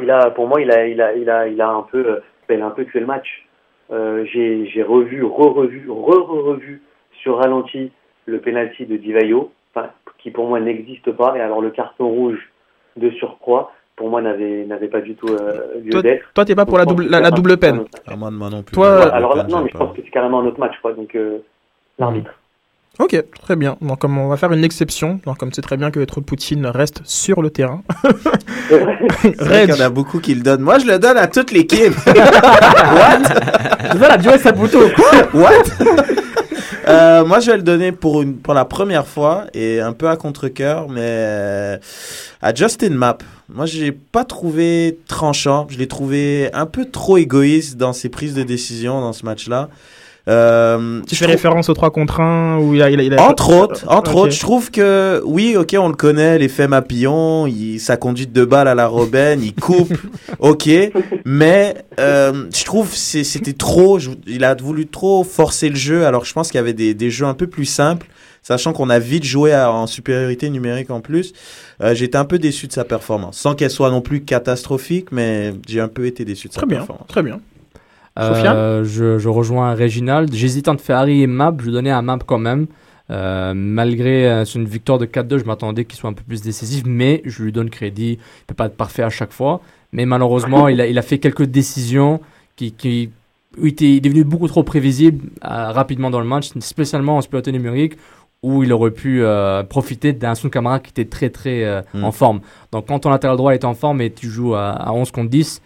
Il a, pour moi, il a, il a, il a, il a un peu, euh, ben, il a un peu tué le match. Euh, j'ai, j'ai revu, re-revu, re-re-revu sur ralenti le penalty de Divayo, enfin, qui pour moi n'existe pas. Et alors le carton rouge de surcroît, pour moi n'avait, n'avait pas du tout euh, lieu Toi, d'être. toi, t'es pas pour la je double, la, la double peine. Ah, moi, moi non plus. Toi, euh, Alors là, non, mais je pense que c'est carrément un autre match, quoi. Donc euh, l'arbitre. Ok, très bien. Donc, comme on va faire une exception, donc comme c'est très bien que de Poutine restent sur le terrain. (laughs) Qu'il y en a beaucoup qui le donnent. Moi, je le donne à toute l'équipe. (laughs) C'est ça la Joey Saputo. What? Euh, moi, je vais le donner pour, une, pour la première fois et un peu à contre-coeur, mais euh, à Justin Mapp. Moi, je l'ai pas trouvé tranchant. Je l'ai trouvé un peu trop égoïste dans ses prises de décision dans ce match-là. Euh, Tu fais trouve- référence aux 3 contre 1 où il a. Il a, il a- entre autres, entre autres, je trouve que oui, ok, on le connaît, l'effet Mapillon, il, sa conduite de balle à la Robben, il coupe, (laughs) ok, mais euh, je trouve c'était trop, je- il a voulu trop forcer le jeu, alors je pense qu'il y avait des, des jeux un peu plus simples, sachant qu'on a vite joué à- en supériorité numérique en plus. Euh, J'étais un peu déçu de sa performance, sans qu'elle soit non plus catastrophique, mais j'ai un peu été déçu de sa Très bien, performance. très bien. Euh, je, je rejoins Reginald. J'hésite entre Ferrari et Map. Je donnais à Map quand même. Euh, malgré euh, une victoire de 4-2, je m'attendais qu'il soit un peu plus décisif, mais je lui donne crédit. Il peut pas être parfait à chaque fois. Mais malheureusement, il, a, il a fait quelques décisions qui, qui où il, était, il est devenu beaucoup trop prévisible euh, rapidement dans le match, spécialement en supériorité numérique, où il aurait pu euh, profiter d'un Sun Camara qui était très très euh, Mm. en forme. Donc quand ton latéral droit est en forme et tu joues à, à 11 contre 10,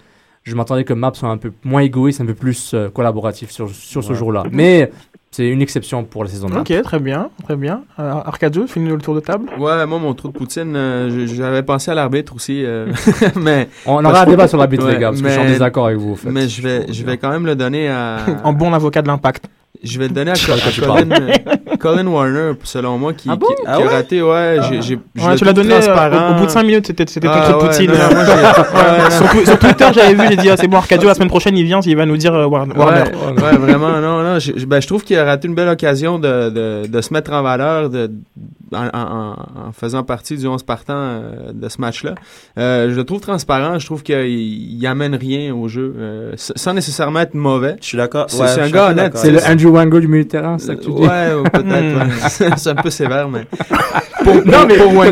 je m'attendais que Map soit un peu moins égoïste, un peu plus euh, collaboratif sur, sur ce Ouais. jour-là. Mais c'est une exception pour la saison de Map. Ok, très bien, très bien. Euh, Arcadio, finis le tour de table? Ouais, moi, mon trou de Poutine, euh, j'avais pensé à l'arbitre aussi. euh, (laughs) mais, On aura un débat sur l'arbitre, Ouais, les gars, parce que je suis en mais- désaccord avec vous. en fait. Mais je vais, je vais quand même le donner à. (laughs) En bon avocat de l'impact. Je vais le donner à, (laughs) Colin, euh, Colin Warner, selon moi, qui, Ah bon? qui- qui Ah a ouais? raté, ouais, j'ai, j'ai, Ouais, tu l'as donné euh, au, au bout de 5 minutes, c'était c'était Ah, ouais, Poutine. non, non, moi, j'ai- (laughs) ouais, non. sur, sur Twitter, j'avais vu, j'ai dit, ah, c'est bon, Arcadio, la semaine prochaine, il vient, il va nous dire euh, War- Warner. Ouais, ouais, vraiment, non, non. Je, ben, je trouve qu'il a raté une belle occasion de, de, de se mettre en valeur de, en, en- en faisant partie du 11 partant euh, de ce match-là. Euh, je le trouve transparent. Je trouve qu'il il amène rien au jeu, euh, sans nécessairement être mauvais. Je suis d'accord. C'est un gars honnête. C'est le. Andrew Wango du milieu de terrain, c'est ça que tu dis? Ouais, ou peut-être. Hmm. ouais. (laughs) c'est un peu sévère, mais. (laughs) Pour, Non, mais pour pour-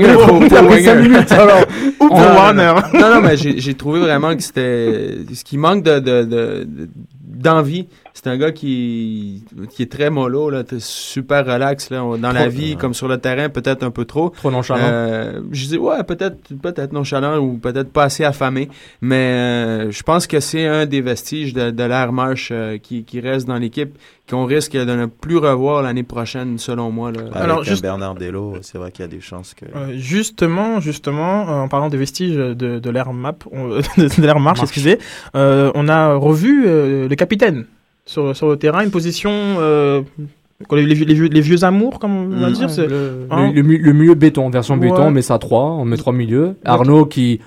pour, pour minutes, alors. (laughs) Ou pour Non, Warner. Non, non, mais j'ai trouvé vraiment que c'était. Ce qui manque de, de, de- de- d'envie, c'est un gars qui, qui est très mollo, là, super relax là, dans la vie, comme sur le terrain, peut-être un peu trop. Trop nonchalant. Euh, je dis, ouais, peut-être peut-être nonchalant ou peut-être pas assez affamé, mais euh, je pense que c'est un des vestiges de, de l'ère marche euh, qui, qui reste dans l'équipe, qu'on risque de ne plus revoir l'année prochaine, selon moi. Là. Avec Alors, juste- Bernard Dello, c'est vrai qu'il y a des chances que. Euh, justement, justement, euh, en parlant des vestiges de, de l'ère map, on- (laughs) de l'ère marche, Marche. excusez, euh, on a revu euh, le capitaine sur, sur le terrain, une position, euh, les, les vieux- les vieux, les vieux amours, comme on va Mm. dire. le, hein le, mi- le milieu béton, version Ouais. béton, on met ça à 3, on met trois milieux. Arnaud qui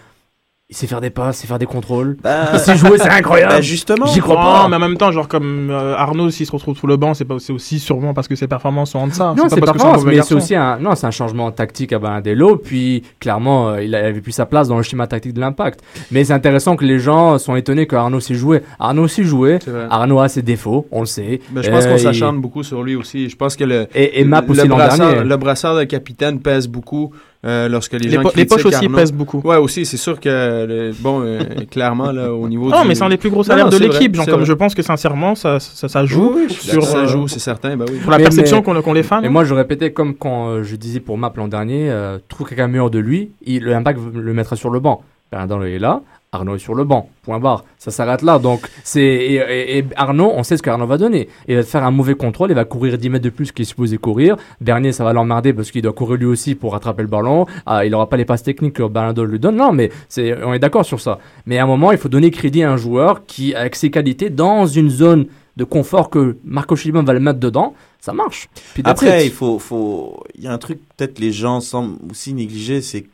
il sait faire des passes, il sait faire des contrôles. Bah, Il sait jouer, c'est incroyable. bah, justement. J'y crois Non, pas. mais en même temps, genre comme euh, Arnaud, s'il se retrouve sous le banc, c'est pas c'est aussi sûrement parce que ses performances sont en deçà. Non, c'est pas pas parce que mais c'est aussi un, non, c'est un changement tactique à Banadello, puis clairement, euh, il avait plus sa place dans le schéma tactique de l'impact. Mais c'est intéressant que les gens sont étonnés que Arnaud s'y jouait. Arnaud s'y jouait. C'est vrai. Arnaud a ses défauts, on le sait. Ben, je pense Euh, qu'on s'acharne beaucoup sur lui aussi. Je pense que le, Et, et Map le aussi l'an brassard, dernier. le brassard de capitaine pèse beaucoup euh, lorsque les, Les, gens po- les poches aussi Arnaud. pèsent beaucoup. Ouais, aussi, c'est sûr que, le- bon, euh, (laughs) clairement, là, au niveau Non, du... mais c'est un des plus gros salaires non, de l'équipe. Genre, comme vrai. je pense que sincèrement, ça, ça, ça joue Oui, oui, sur, ça euh, joue, c'est certain, ben oui. pour la Mais- perception qu'on qu'ont les fans. Et moi, je répétais, comme quand euh, je disais pour Map l'an dernier, euh, trouve quelqu'un meilleur de lui, il, le Impact le mettra sur le banc. Bernardo est là, Arnaud est sur le banc. Point barre. Ça s'arrête là. Donc, c'est et, et- et Arnaud, on sait ce qu'Arnaud va donner. Il va faire un mauvais contrôle, il va courir 10 mètres de plus qu'il est supposé courir. Bernier, ça va l'emmerder parce qu'il doit courir lui aussi pour rattraper le ballon. Ah, il aura pas les passes techniques que Bernardo lui donne. Non, mais c'est, on est d'accord sur ça. Mais à un moment, il faut donner crédit à un joueur qui, avec ses qualités, dans une zone de confort que Marco Chiliman va le mettre dedans, ça marche. Puis Après, il faut, faut, il y a un truc peut-être les gens semblent aussi négliger, c'est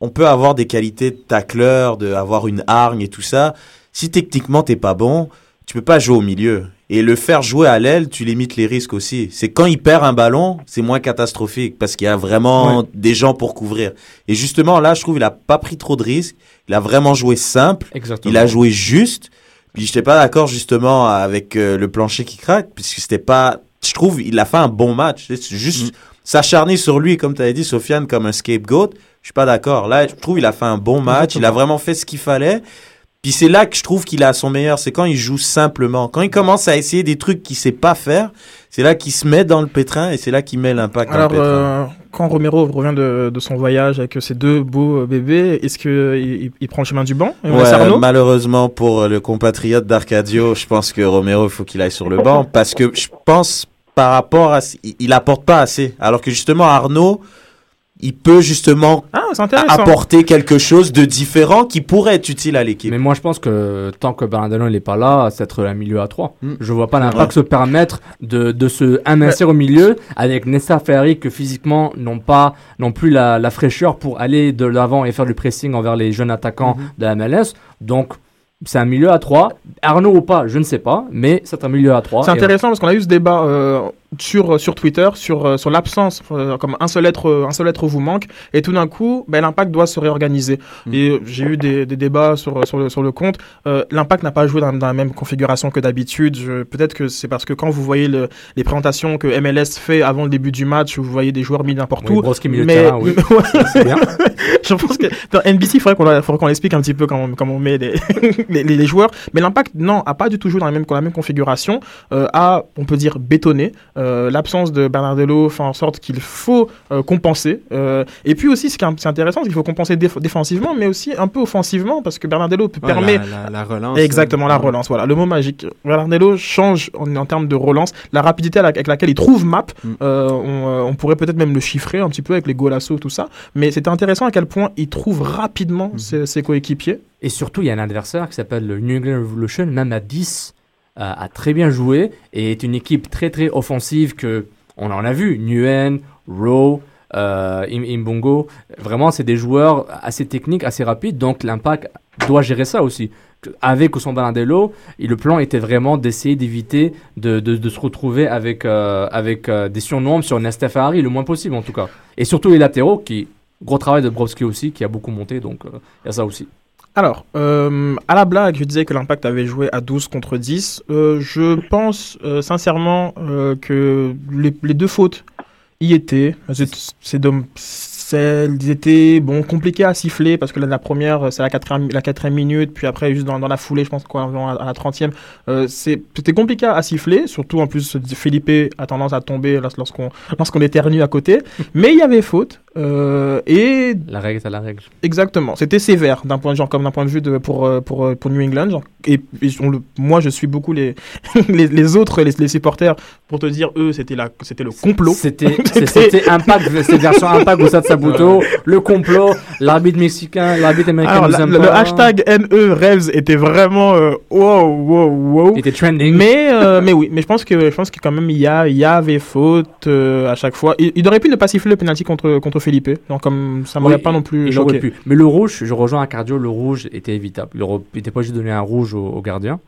on peut avoir des qualités de tacleur, de avoir une hargne et tout ça. Si techniquement t'es pas bon, tu peux pas jouer au milieu. Et le faire jouer à l'aile, tu limites les risques aussi. C'est quand il perd un ballon, c'est moins catastrophique parce qu'il y a vraiment des gens pour couvrir. Et justement, là, je trouve il a pas pris trop de risques. Il a vraiment joué simple. Exactement. Il a joué juste. Puis j'étais pas d'accord justement avec euh, le plancher qui craque puisque c'était pas. Je trouve il a fait un bon match. C'est juste s'acharner sur lui comme tu avais dit Sofiane comme un scapegoat. Je suis pas d'accord. Là, je trouve il a fait un bon match. Il a vraiment fait ce qu'il fallait. Puis c'est là que je trouve qu'il est à son meilleur, c'est quand il joue simplement. Quand il commence à essayer des trucs qu'il sait pas faire, c'est là qu'il se met dans le pétrin et c'est là qu'il met l'impact dans le Alors, pétrin. euh, quand Romero revient de, de son voyage avec ses deux beaux euh, bébés, est-ce qu'il il, il prend le chemin du banc Ouais, Arnaud malheureusement pour le compatriote d'Arcadio, je pense que Romero, il faut qu'il aille sur le (laughs) banc parce que je pense par rapport à, il, il apporte pas assez. Alors que justement Arnaud, il peut justement Ah, apporter quelque chose de différent qui pourrait être utile à l'équipe. Mais moi, je pense que tant que Bernardino n'est pas là, c'est être un milieu à 3. Mm. Je vois pas l'impact Ouais. se permettre de, de se amincir au milieu avec Nessa Ferrari que physiquement n'ont pas non plus la, la fraîcheur pour aller de l'avant et faire du pressing envers les jeunes attaquants Mm-hmm. de la MLS. Donc, c'est un milieu à 3. Arnaud ou pas, je ne sais pas, mais c'est un milieu à 3. C'est intéressant parce qu'on a eu ce débat euh, sur, sur Twitter sur, euh, sur l'absence, euh, comme un seul, être, euh, un seul être vous manque, et tout d'un coup, ben, l'impact doit se réorganiser. Mm. Et euh, j'ai eu des, des débats sur, sur, le, sur le compte. Euh, l'impact n'a pas joué dans, dans la même configuration que d'habitude. Je- Peut-être que c'est parce que quand vous voyez le, les présentations que MLS fait avant le début du match, où vous voyez des joueurs mis n'importe Oui, où. Broski, milieu de mais, terrain, oui. (laughs) Ouais. C'est bien. (laughs) je pense que dans NBC, il faudrait qu'on qu'on l'explique un petit peu comment, comment on met les, (laughs) les, les- joueurs. Mais l'impact, non, a pas du tout joué dans la même, la même configuration. Euh, a, on peut dire, bétonné. Euh, L'absence de Bernardello fait en sorte qu'il faut euh, compenser. Euh, et puis aussi, ce qui est intéressant, c'est qu'il faut compenser déf- défensivement, mais aussi un peu offensivement, parce que Bernardello peut Ouais, permet la, la- la relance. Exactement, la relance. Voilà, le mot magique. Bernardello change en, en termes de relance. La rapidité avec laquelle il trouve map, Mm. euh, on, euh, on pourrait peut-être même le chiffrer un petit peu avec les golassos, tout ça. Mais c'était intéressant à quel point il trouve rapidement Mm. ses, ses coéquipiers. Et surtout, il y a un adversaire qui s'appelle le New England Revolution, même à 10. A, très bien joué et est une équipe très très offensive que on en a vu. Nguyen, Rowe, euh, Im- Imbongo, vraiment c'est des joueurs assez techniques, assez rapides, donc l'impact doit gérer ça aussi. Avec Balandello, et le plan était vraiment d'essayer d'éviter de, de, se retrouver avec, euh, avec euh, des surnoms sur Nestef Harry, le moins possible en tout cas. Et surtout les latéraux, qui gros travail de Brovski aussi, qui a beaucoup monté, donc il y a ça aussi. Alors, euh, à la blague, je disais que l'Impact avait joué à 12 contre 10. Euh, je pense euh, sincèrement que les, les deux fautes y étaient. Elles étaient bon, compliquées à siffler parce que la, la première, c'est la quatrième, la quatrième minute, puis après, juste dans, dans la foulée, je pense quoi, à, à la 30e. C'est- C'était compliqué à siffler, surtout en plus, Philippe a tendance à tomber lors- lorsqu'on lorsqu'on éternue à côté. (laughs) Mais il y avait faute. Euh, et La règle est à la règle. Exactement. C'était sévère d'un point de genre comme d'un point de vue de pour euh, pour euh, pour New England. genre. et et on le- moi je suis beaucoup les (laughs) les, les autres les, les supporters pour te dire eux c'était la c'était le complot. C'était (laughs) c'est- c'était Impact, c'était version Impact au Stade Sabuto, le complot, l'arbitre mexicain, l'arbitre américain Alors, la- le, hashtag NE Revs était vraiment euh, wow wow wow. était trending. Mais euh, mais oui, mais je pense que je pense que quand même il y a il y avait faute euh, à chaque fois. Il, il aurait pu ne pas siffler le penalty contre contre Felipe. Donc comme ça m'aurait Oui, pas non plus choqué. pu. Mais le rouge, je rejoins un cardio, le rouge était évitable. Il n'était pas juste donné un rouge au, au gardien.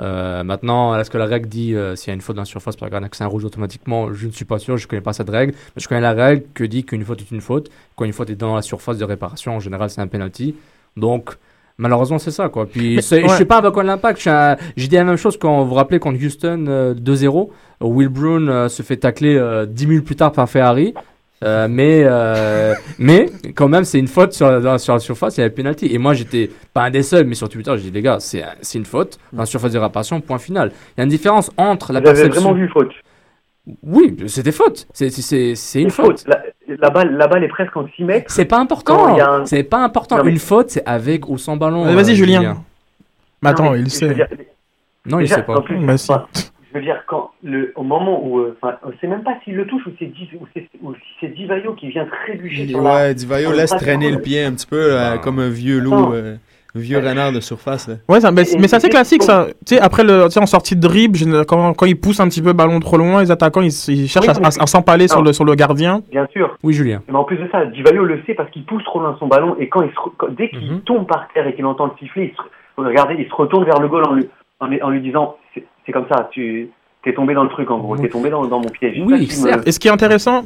Euh, maintenant, est-ce que la règle dit euh, s'il y a une faute dans la surface par gardien que c'est un rouge automatiquement? Je ne suis pas sûr, je ne connais pas cette règle. Mais je connais la règle que dit qu'une faute est une faute. Quand une faute est dans la surface de réparation, en général, c'est un penalty. Donc, malheureusement, c'est ça. Quoi. Puis, Mais- je ne suis pas avec l'impact. Suis un- J'ai dit la même chose quand vous vous rappelez contre Houston euh, 2-0. Will Brown euh, se fait tacler euh, 10 minutes plus tard par Ferrari. Euh, mais, euh, mais quand même, c'est une faute sur, la- sur la surface, il y avait penalty. Et moi, j'étais pas un des seuls, mais sur Twitter, j'ai dit, les gars, c'est c'est une faute la surface de réparation, point final. Il y a une différence entre la Vous avez perception. vraiment vu faute? Oui, c'était faute. C'est- C'est c'est- c'est une faute. La, la balle, la balle est presque en 6 mètres. C'est pas important. il a un- C'est pas important. Non, mais- Une faute, c'est avec ou sans ballon. Vas-y euh, Julien. Mais attends, Non, mais il sait. dire, Non, il déjà, sait pas. plus, Bah, si. Je veux dire, quand le, au moment où. euh, Enfin, on sait même pas s'il le touche ou c'est Di- ou c'est ou si c'est Divayo qui vient trébucher sur la. Ouais, Divayo sur le laisse traîner le pied un petit peu euh, comme un vieux loup, euh, vieux renard de surface. Là. Ouais, ça- mais, mais c'est assez classique ça. Tu sais, après le, tu sais, en sortie de dribble, quand, quand ils poussent un petit peu le ballon trop loin, les attaquants ils, ils cherchent Oui, à, mais- à- à s'empaler sur le, sur le gardien. Bien sûr. Oui, Julien. Mais en plus de ça, Divayo le sait parce qu'il pousse trop loin son ballon et quand il se re- quand- dès qu'il Mhm. tombe par terre et qu'il entend le siffler, il se, regardez, il se retourne vers le goal en lui, en, lui- en lui disant c'est comme ça, tu t'es tombé dans le truc en gros, t'es tombé dans, dans mon piège. Oui, me-. Et ce qui est intéressant,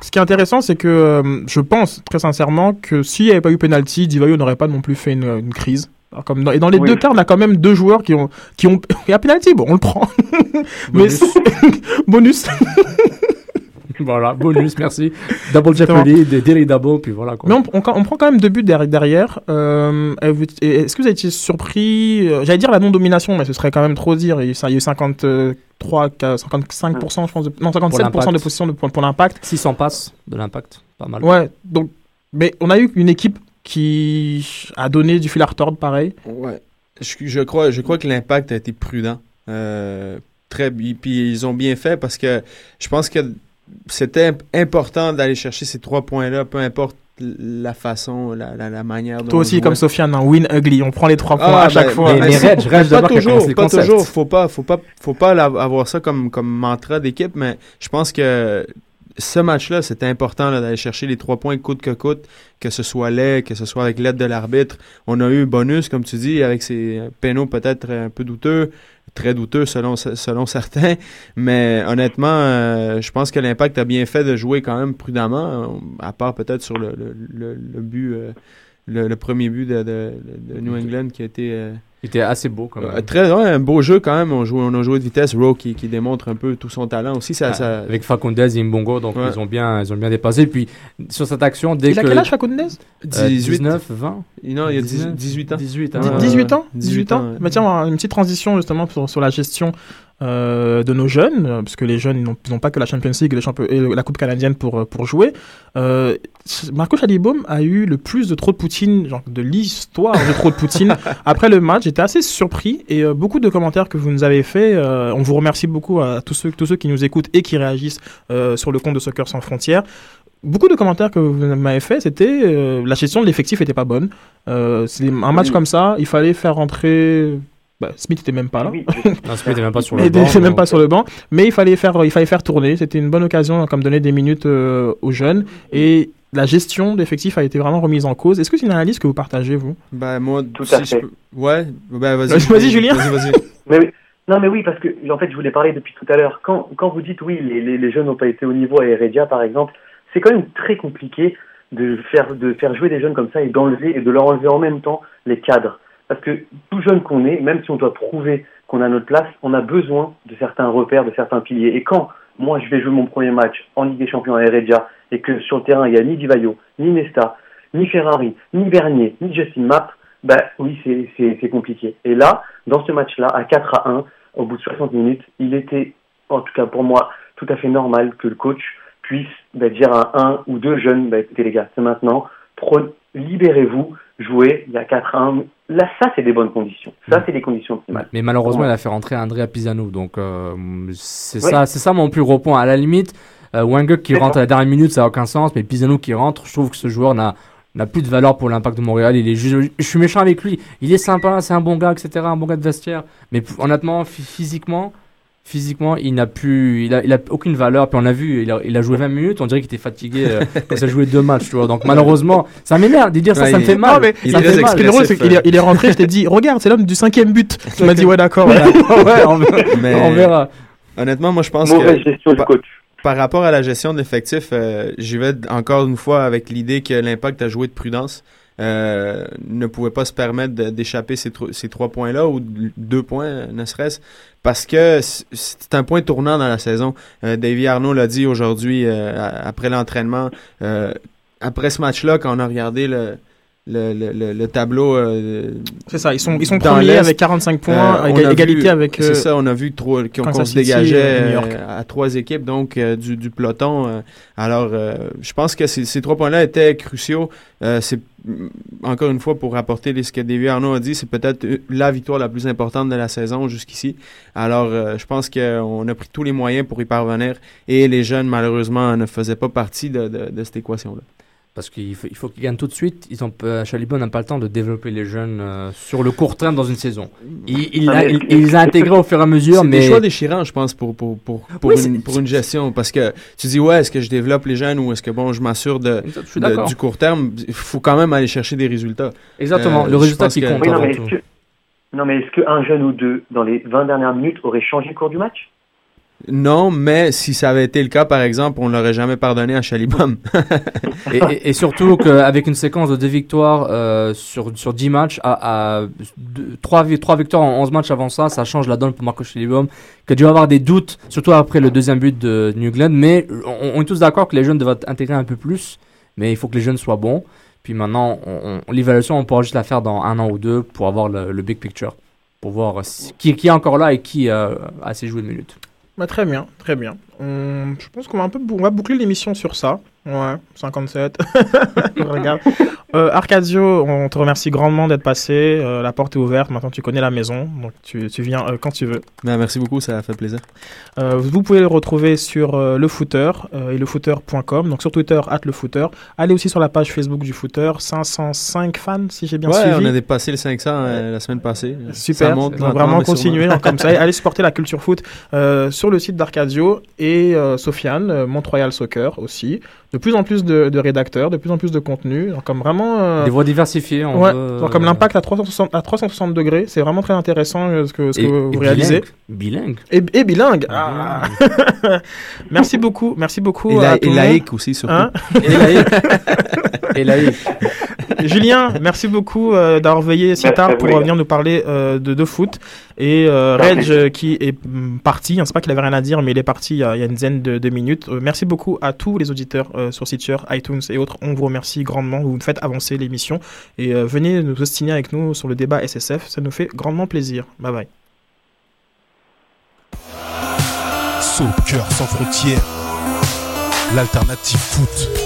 ce qui est intéressant, c'est que euh, je pense très sincèrement que s'il n'y avait pas eu penalty, Divayo n'aurait pas non plus fait une, une crise. Alors, comme dans- et dans les Oui. deux cas, on a quand même deux joueurs qui ont, qui ont, (laughs) il y a penalty, bon, on le prend. (laughs) Mais Bonus. (laughs) bonus. (laughs) voilà, bonus, merci. Double. Jeopardy, des daily double, puis voilà. Quoi. Mais on, on- on prend quand même deux buts derrière. derrière. Euh, Est-ce que vous avez été surpris euh, J'allais dire la non-domination, mais ce serait quand même trop dire. Il y a eu 53, 55%, je pense, de- non, 57% de possession de- pour, pour l'impact. 600 passes de l'impact, pas mal. Ouais, donc, mais on a eu une équipe qui a donné du fil à retordre, pareil. Ouais. Je, je crois, je crois que l'impact a été prudent. Euh, très, puis ils ont bien fait parce que je pense que c'était imp- important d'aller chercher ces trois points-là, peu importe la façon, la, la, la manière dont Toi aussi, comme Sofiane, un win ugly. On prend les trois points Ah, à chaque ben, fois. mais- Mais pas d'abord qui a toujours, pas toujours. Faut pas, faut pas, faut pas avoir ça comme comme mantra d'équipe, mais je pense que ce match-là, c'était important d'aller chercher les trois points coûte que coûte, que ce soit laid, que ce soit avec l'aide de l'arbitre. On a eu bonus, comme tu dis, avec ces pénaux peut-être un peu douteux, très douteux selon selon certains, mais honnêtement, euh, je pense que l'impact a bien fait de jouer quand même prudemment, euh, à part peut-être sur le, le, le, le but. euh, le, le premier but de, de, de New England qui a été euh, Il était assez beau quand même. euh, très ouais, un beau jeu quand même. On, joue, on a joué de vitesse. Rowe qui, qui démontre un peu tout son talent aussi. Ça, Ah, ça... Avec Facundez et Mbongo, donc Ouais. ils ont bien, ils ont bien dépassé. Puis sur cette action, dès Il a que quel âge, Facundez Euh, 19, 20, Non, il y a 19, 18 ans. 18, hein. Dix- Ouais, 18 ans? 18 18 ans ans. Mais tiens, une petite transition justement sur, sur la gestion euh, de nos jeunes, parce que les jeunes n'ont pas que la Champions League et, la Coupe canadienne pour, pour jouer. Euh, Marco Chalibaume a eu le plus de trop de Poutine, genre de l'histoire de trop de Poutine (laughs) après le match. J'étais assez surpris et euh, beaucoup de commentaires que vous nous avez fait. euh, on vous remercie beaucoup à tous ceux, tous ceux qui nous écoutent et qui réagissent sur le compte de Soccer sans frontières. Beaucoup de commentaires que vous m'avez fait, c'était euh, la gestion de l'effectif était pas bonne. Euh, un match Oui. comme ça, il fallait faire rentrer Bah, Smith était même pas là. Non, Smith était même pas sur (laughs) le Il banc, était même pas sur le banc, mais il fallait faire, il fallait faire tourner. C'était une bonne occasion, comme donner des minutes euh, aux jeunes. Et la gestion d'effectifs a été vraiment remise en cause. Est-ce que c'est une analyse que vous partagez, vous? Ben, moi, Tout si à je fait. peux- Ouais, ben, vas-y. Vas-y, vas-y, Julien. Vas-y, vas-y. (laughs) Mais oui. Non, mais oui, parce que, en fait, je voulais parler depuis tout à l'heure. Quand, quand vous dites, oui, les, les, les jeunes n'ont pas été au niveau à Heredia, par exemple, c'est quand même très compliqué de faire, de faire jouer des jeunes comme ça et d'enlever, et de leur enlever en même temps les cadres. Parce que tout jeune qu'on est, même si on doit prouver qu'on a notre place, on a besoin de certains repères, de certains piliers. Et quand moi, je vais jouer mon premier match en Ligue des Champions à Heredia et que sur le terrain, il n'y a ni Divayo, ni Nesta, ni Ferrari, ni Bernier, ni Justin Mapp, ben oui, c'est- compliqué. Et là, dans ce match-là, à 4 à 1, au bout de 60 minutes, il était, en tout cas pour moi, tout à fait normal que le coach puisse ben, dire à un ou deux jeunes, ben, écoutez les gars, c'est maintenant, libérez-vous, jouez, il y a 4 à 1. Là, ça, c'est des bonnes conditions. Ça, c'est des conditions optimales. Mais malheureusement, Ouais. il a fait rentrer Andrea Pisano. Donc, euh, c'est Ouais. ça, c'est ça mon plus gros point. À la limite, euh, Wenger qui rentre à la dernière minute, ça n'a aucun sens. Mais Pisano qui rentre, je trouve que ce joueur n'a n'a plus de valeur pour l'impact de Montréal. Il est juste- je suis méchant avec lui. Il est sympa, c'est un bon gars, etc. Un bon gars de vestiaire. Mais honnêtement, phy- physiquement, physiquement, il n'a plus, il a, il a aucune valeur. Puis on a vu, il a, il a joué 20 minutes. On dirait qu'il était fatigué euh, (laughs) quand il a joué deux matchs. Tu vois. Donc malheureusement, ça m'énerve de dire ça. Ouais, ça me il- fait mal. Non, mais ça fait mal. drôle, est, il est rentré, je t'ai dit, regarde, c'est l'homme du cinquième but. Tu m'as dit, ouais, d'accord. (laughs) Ouais, on verra. Mais On verra. Honnêtement, moi, je pense Mauvaise que. gestion du par- coach. Par rapport à la gestion de l'effectif, euh, j'y vais encore une fois avec l'idée que l'impact a joué de prudence. Euh, ne pouvait pas se permettre d'échapper ces, tro- ces trois points-là ou deux points, euh, ne serait-ce, parce que c'est un point tournant dans la saison. Euh, Davy Arnaud l'a dit aujourd'hui euh, après l'entraînement. Après ce match-là, quand on a regardé le, le, le, le- le tableau. euh, C'est ça, ils sont, ils sont premiers avec 45 points, euh, on égalité vu- avec. euh, C'est ça, on a vu trois, qu'on Kansas se dégageait euh, à trois équipes donc euh, du, du peloton. euh. alors, euh, je pense que ces, trois points-là étaient cruciaux. Euh, c'est mm, encore une fois pour rapporter les- ce que David Arnaud a dit, c'est peut-être euh, la victoire la plus importante de la saison jusqu'ici. Alors, euh, je pense qu'on a pris tous les moyens pour y parvenir et les jeunes malheureusement ne faisaient pas partie de, de- de cette équation-là. Parce qu'il faut, il faut qu'ils gagnent tout de suite. Ils ont, Chalibon n'a pas le temps de développer les jeunes euh, sur le court terme dans une saison. Il, il, a- mais- il- il les a intégrés au fur et à mesure, C'est mais des choix déchirants, je pense, pour, pour, pour, pour, Oui, une, pour une gestion. Parce que tu dis, ouais, est-ce que je développe les jeunes ou est-ce que, bon, je m'assure de, du court terme? Il faut quand même aller chercher des résultats. Exactement, Euh, le résultat qui que- compte Oui, non, avant mais tout. est-ce que, non, mais est-ce qu'un jeune ou deux, dans les 20 dernières minutes, aurait changé le cours du match? Non, mais si ça avait été le cas, par exemple, on l'aurait jamais pardonné à Chalibom. (laughs) et, surtout qu'avec une séquence de deux victoires euh, sur, sur 10 matchs, à, trois, vi- trois victoires en 11 matchs avant ça, ça change la donne pour Marco Schellibaum, qui a dû avoir des doutes, surtout après le deuxième but de New England. Mais on, est tous d'accord que les jeunes doivent intégrer un peu plus, mais il faut que les jeunes soient bons. Puis maintenant, on- on- l'évaluation, on pourra juste la faire dans un an ou deux pour avoir le, big picture, pour voir si- qui, qui est encore là et qui euh, a assez joué de minutes. Bah, très bien, très bien. On- je pense qu'on va un peu on va boucler l'émission sur ça. Ouais, 57. (laughs) Regarde. Euh, Arcadio, on te remercie grandement d'être passé. Euh, la porte est ouverte. Maintenant, tu connais la maison. Donc, tu, tu viens euh, quand tu veux. Ben, merci beaucoup, ça a fait plaisir. Vous pouvez le retrouver sur le footer euh, et lefooter.com. Donc, sur Twitter, at le footer. Allez aussi sur la page Facebook du footer. 505 fans, si j'ai bien ouais, suivi. on a dépassé le 500 euh, la semaine passée. Super, Ça monte donc vraiment continuer hein, comme ça. (laughs) Allez supporter la culture foot sur le site d'Arcadio et euh, Sofiane, euh, Mont-Royal Soccer aussi. De plus en plus de, de rédacteurs, de plus en plus de contenu. Donc, Comme vraiment. euh, Des voix diversifiées. on ouais, veut- donc comme l'impact à 360, à 360 degrés, c'est vraiment très intéressant euh, ce que, ce que Et- vous et réalisez. bilingue. Bilingue. Et, et bilingue. Ah. (laughs) merci beaucoup, merci beaucoup. Et, la- à tout et laïque aussi, surtout. Hein (laughs) Et laïque. (laughs) Et laïque. Julien, merci beaucoup euh, d'avoir veillé si Merci tard pour venir nous parler euh, de, de foot. Et euh. Reg euh, qui est mm, parti, hein, c'est pas qu'il avait rien à dire, mais il est parti il y a, il y a une dizaine de, de minutes. Euh, merci beaucoup à tous les auditeurs euh, sur Stitcher, iTunes et autres. On vous remercie grandement, vous faites avancer l'émission. Et euh, venez nous ostiner avec nous sur le débat SSF, ça nous fait grandement plaisir. Bye bye. Sans frontières, l'alternative foot.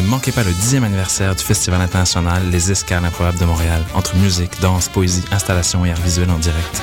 Ne manquez pas le 10e anniversaire du Festival international Les Escales improbables de Montréal, entre musique, danse, poésie, installation et art visuel en direct.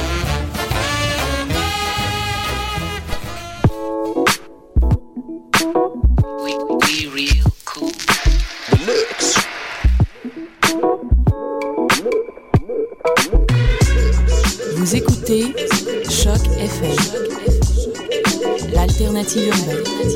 écoutez Choc FM, l'alternative urbaine.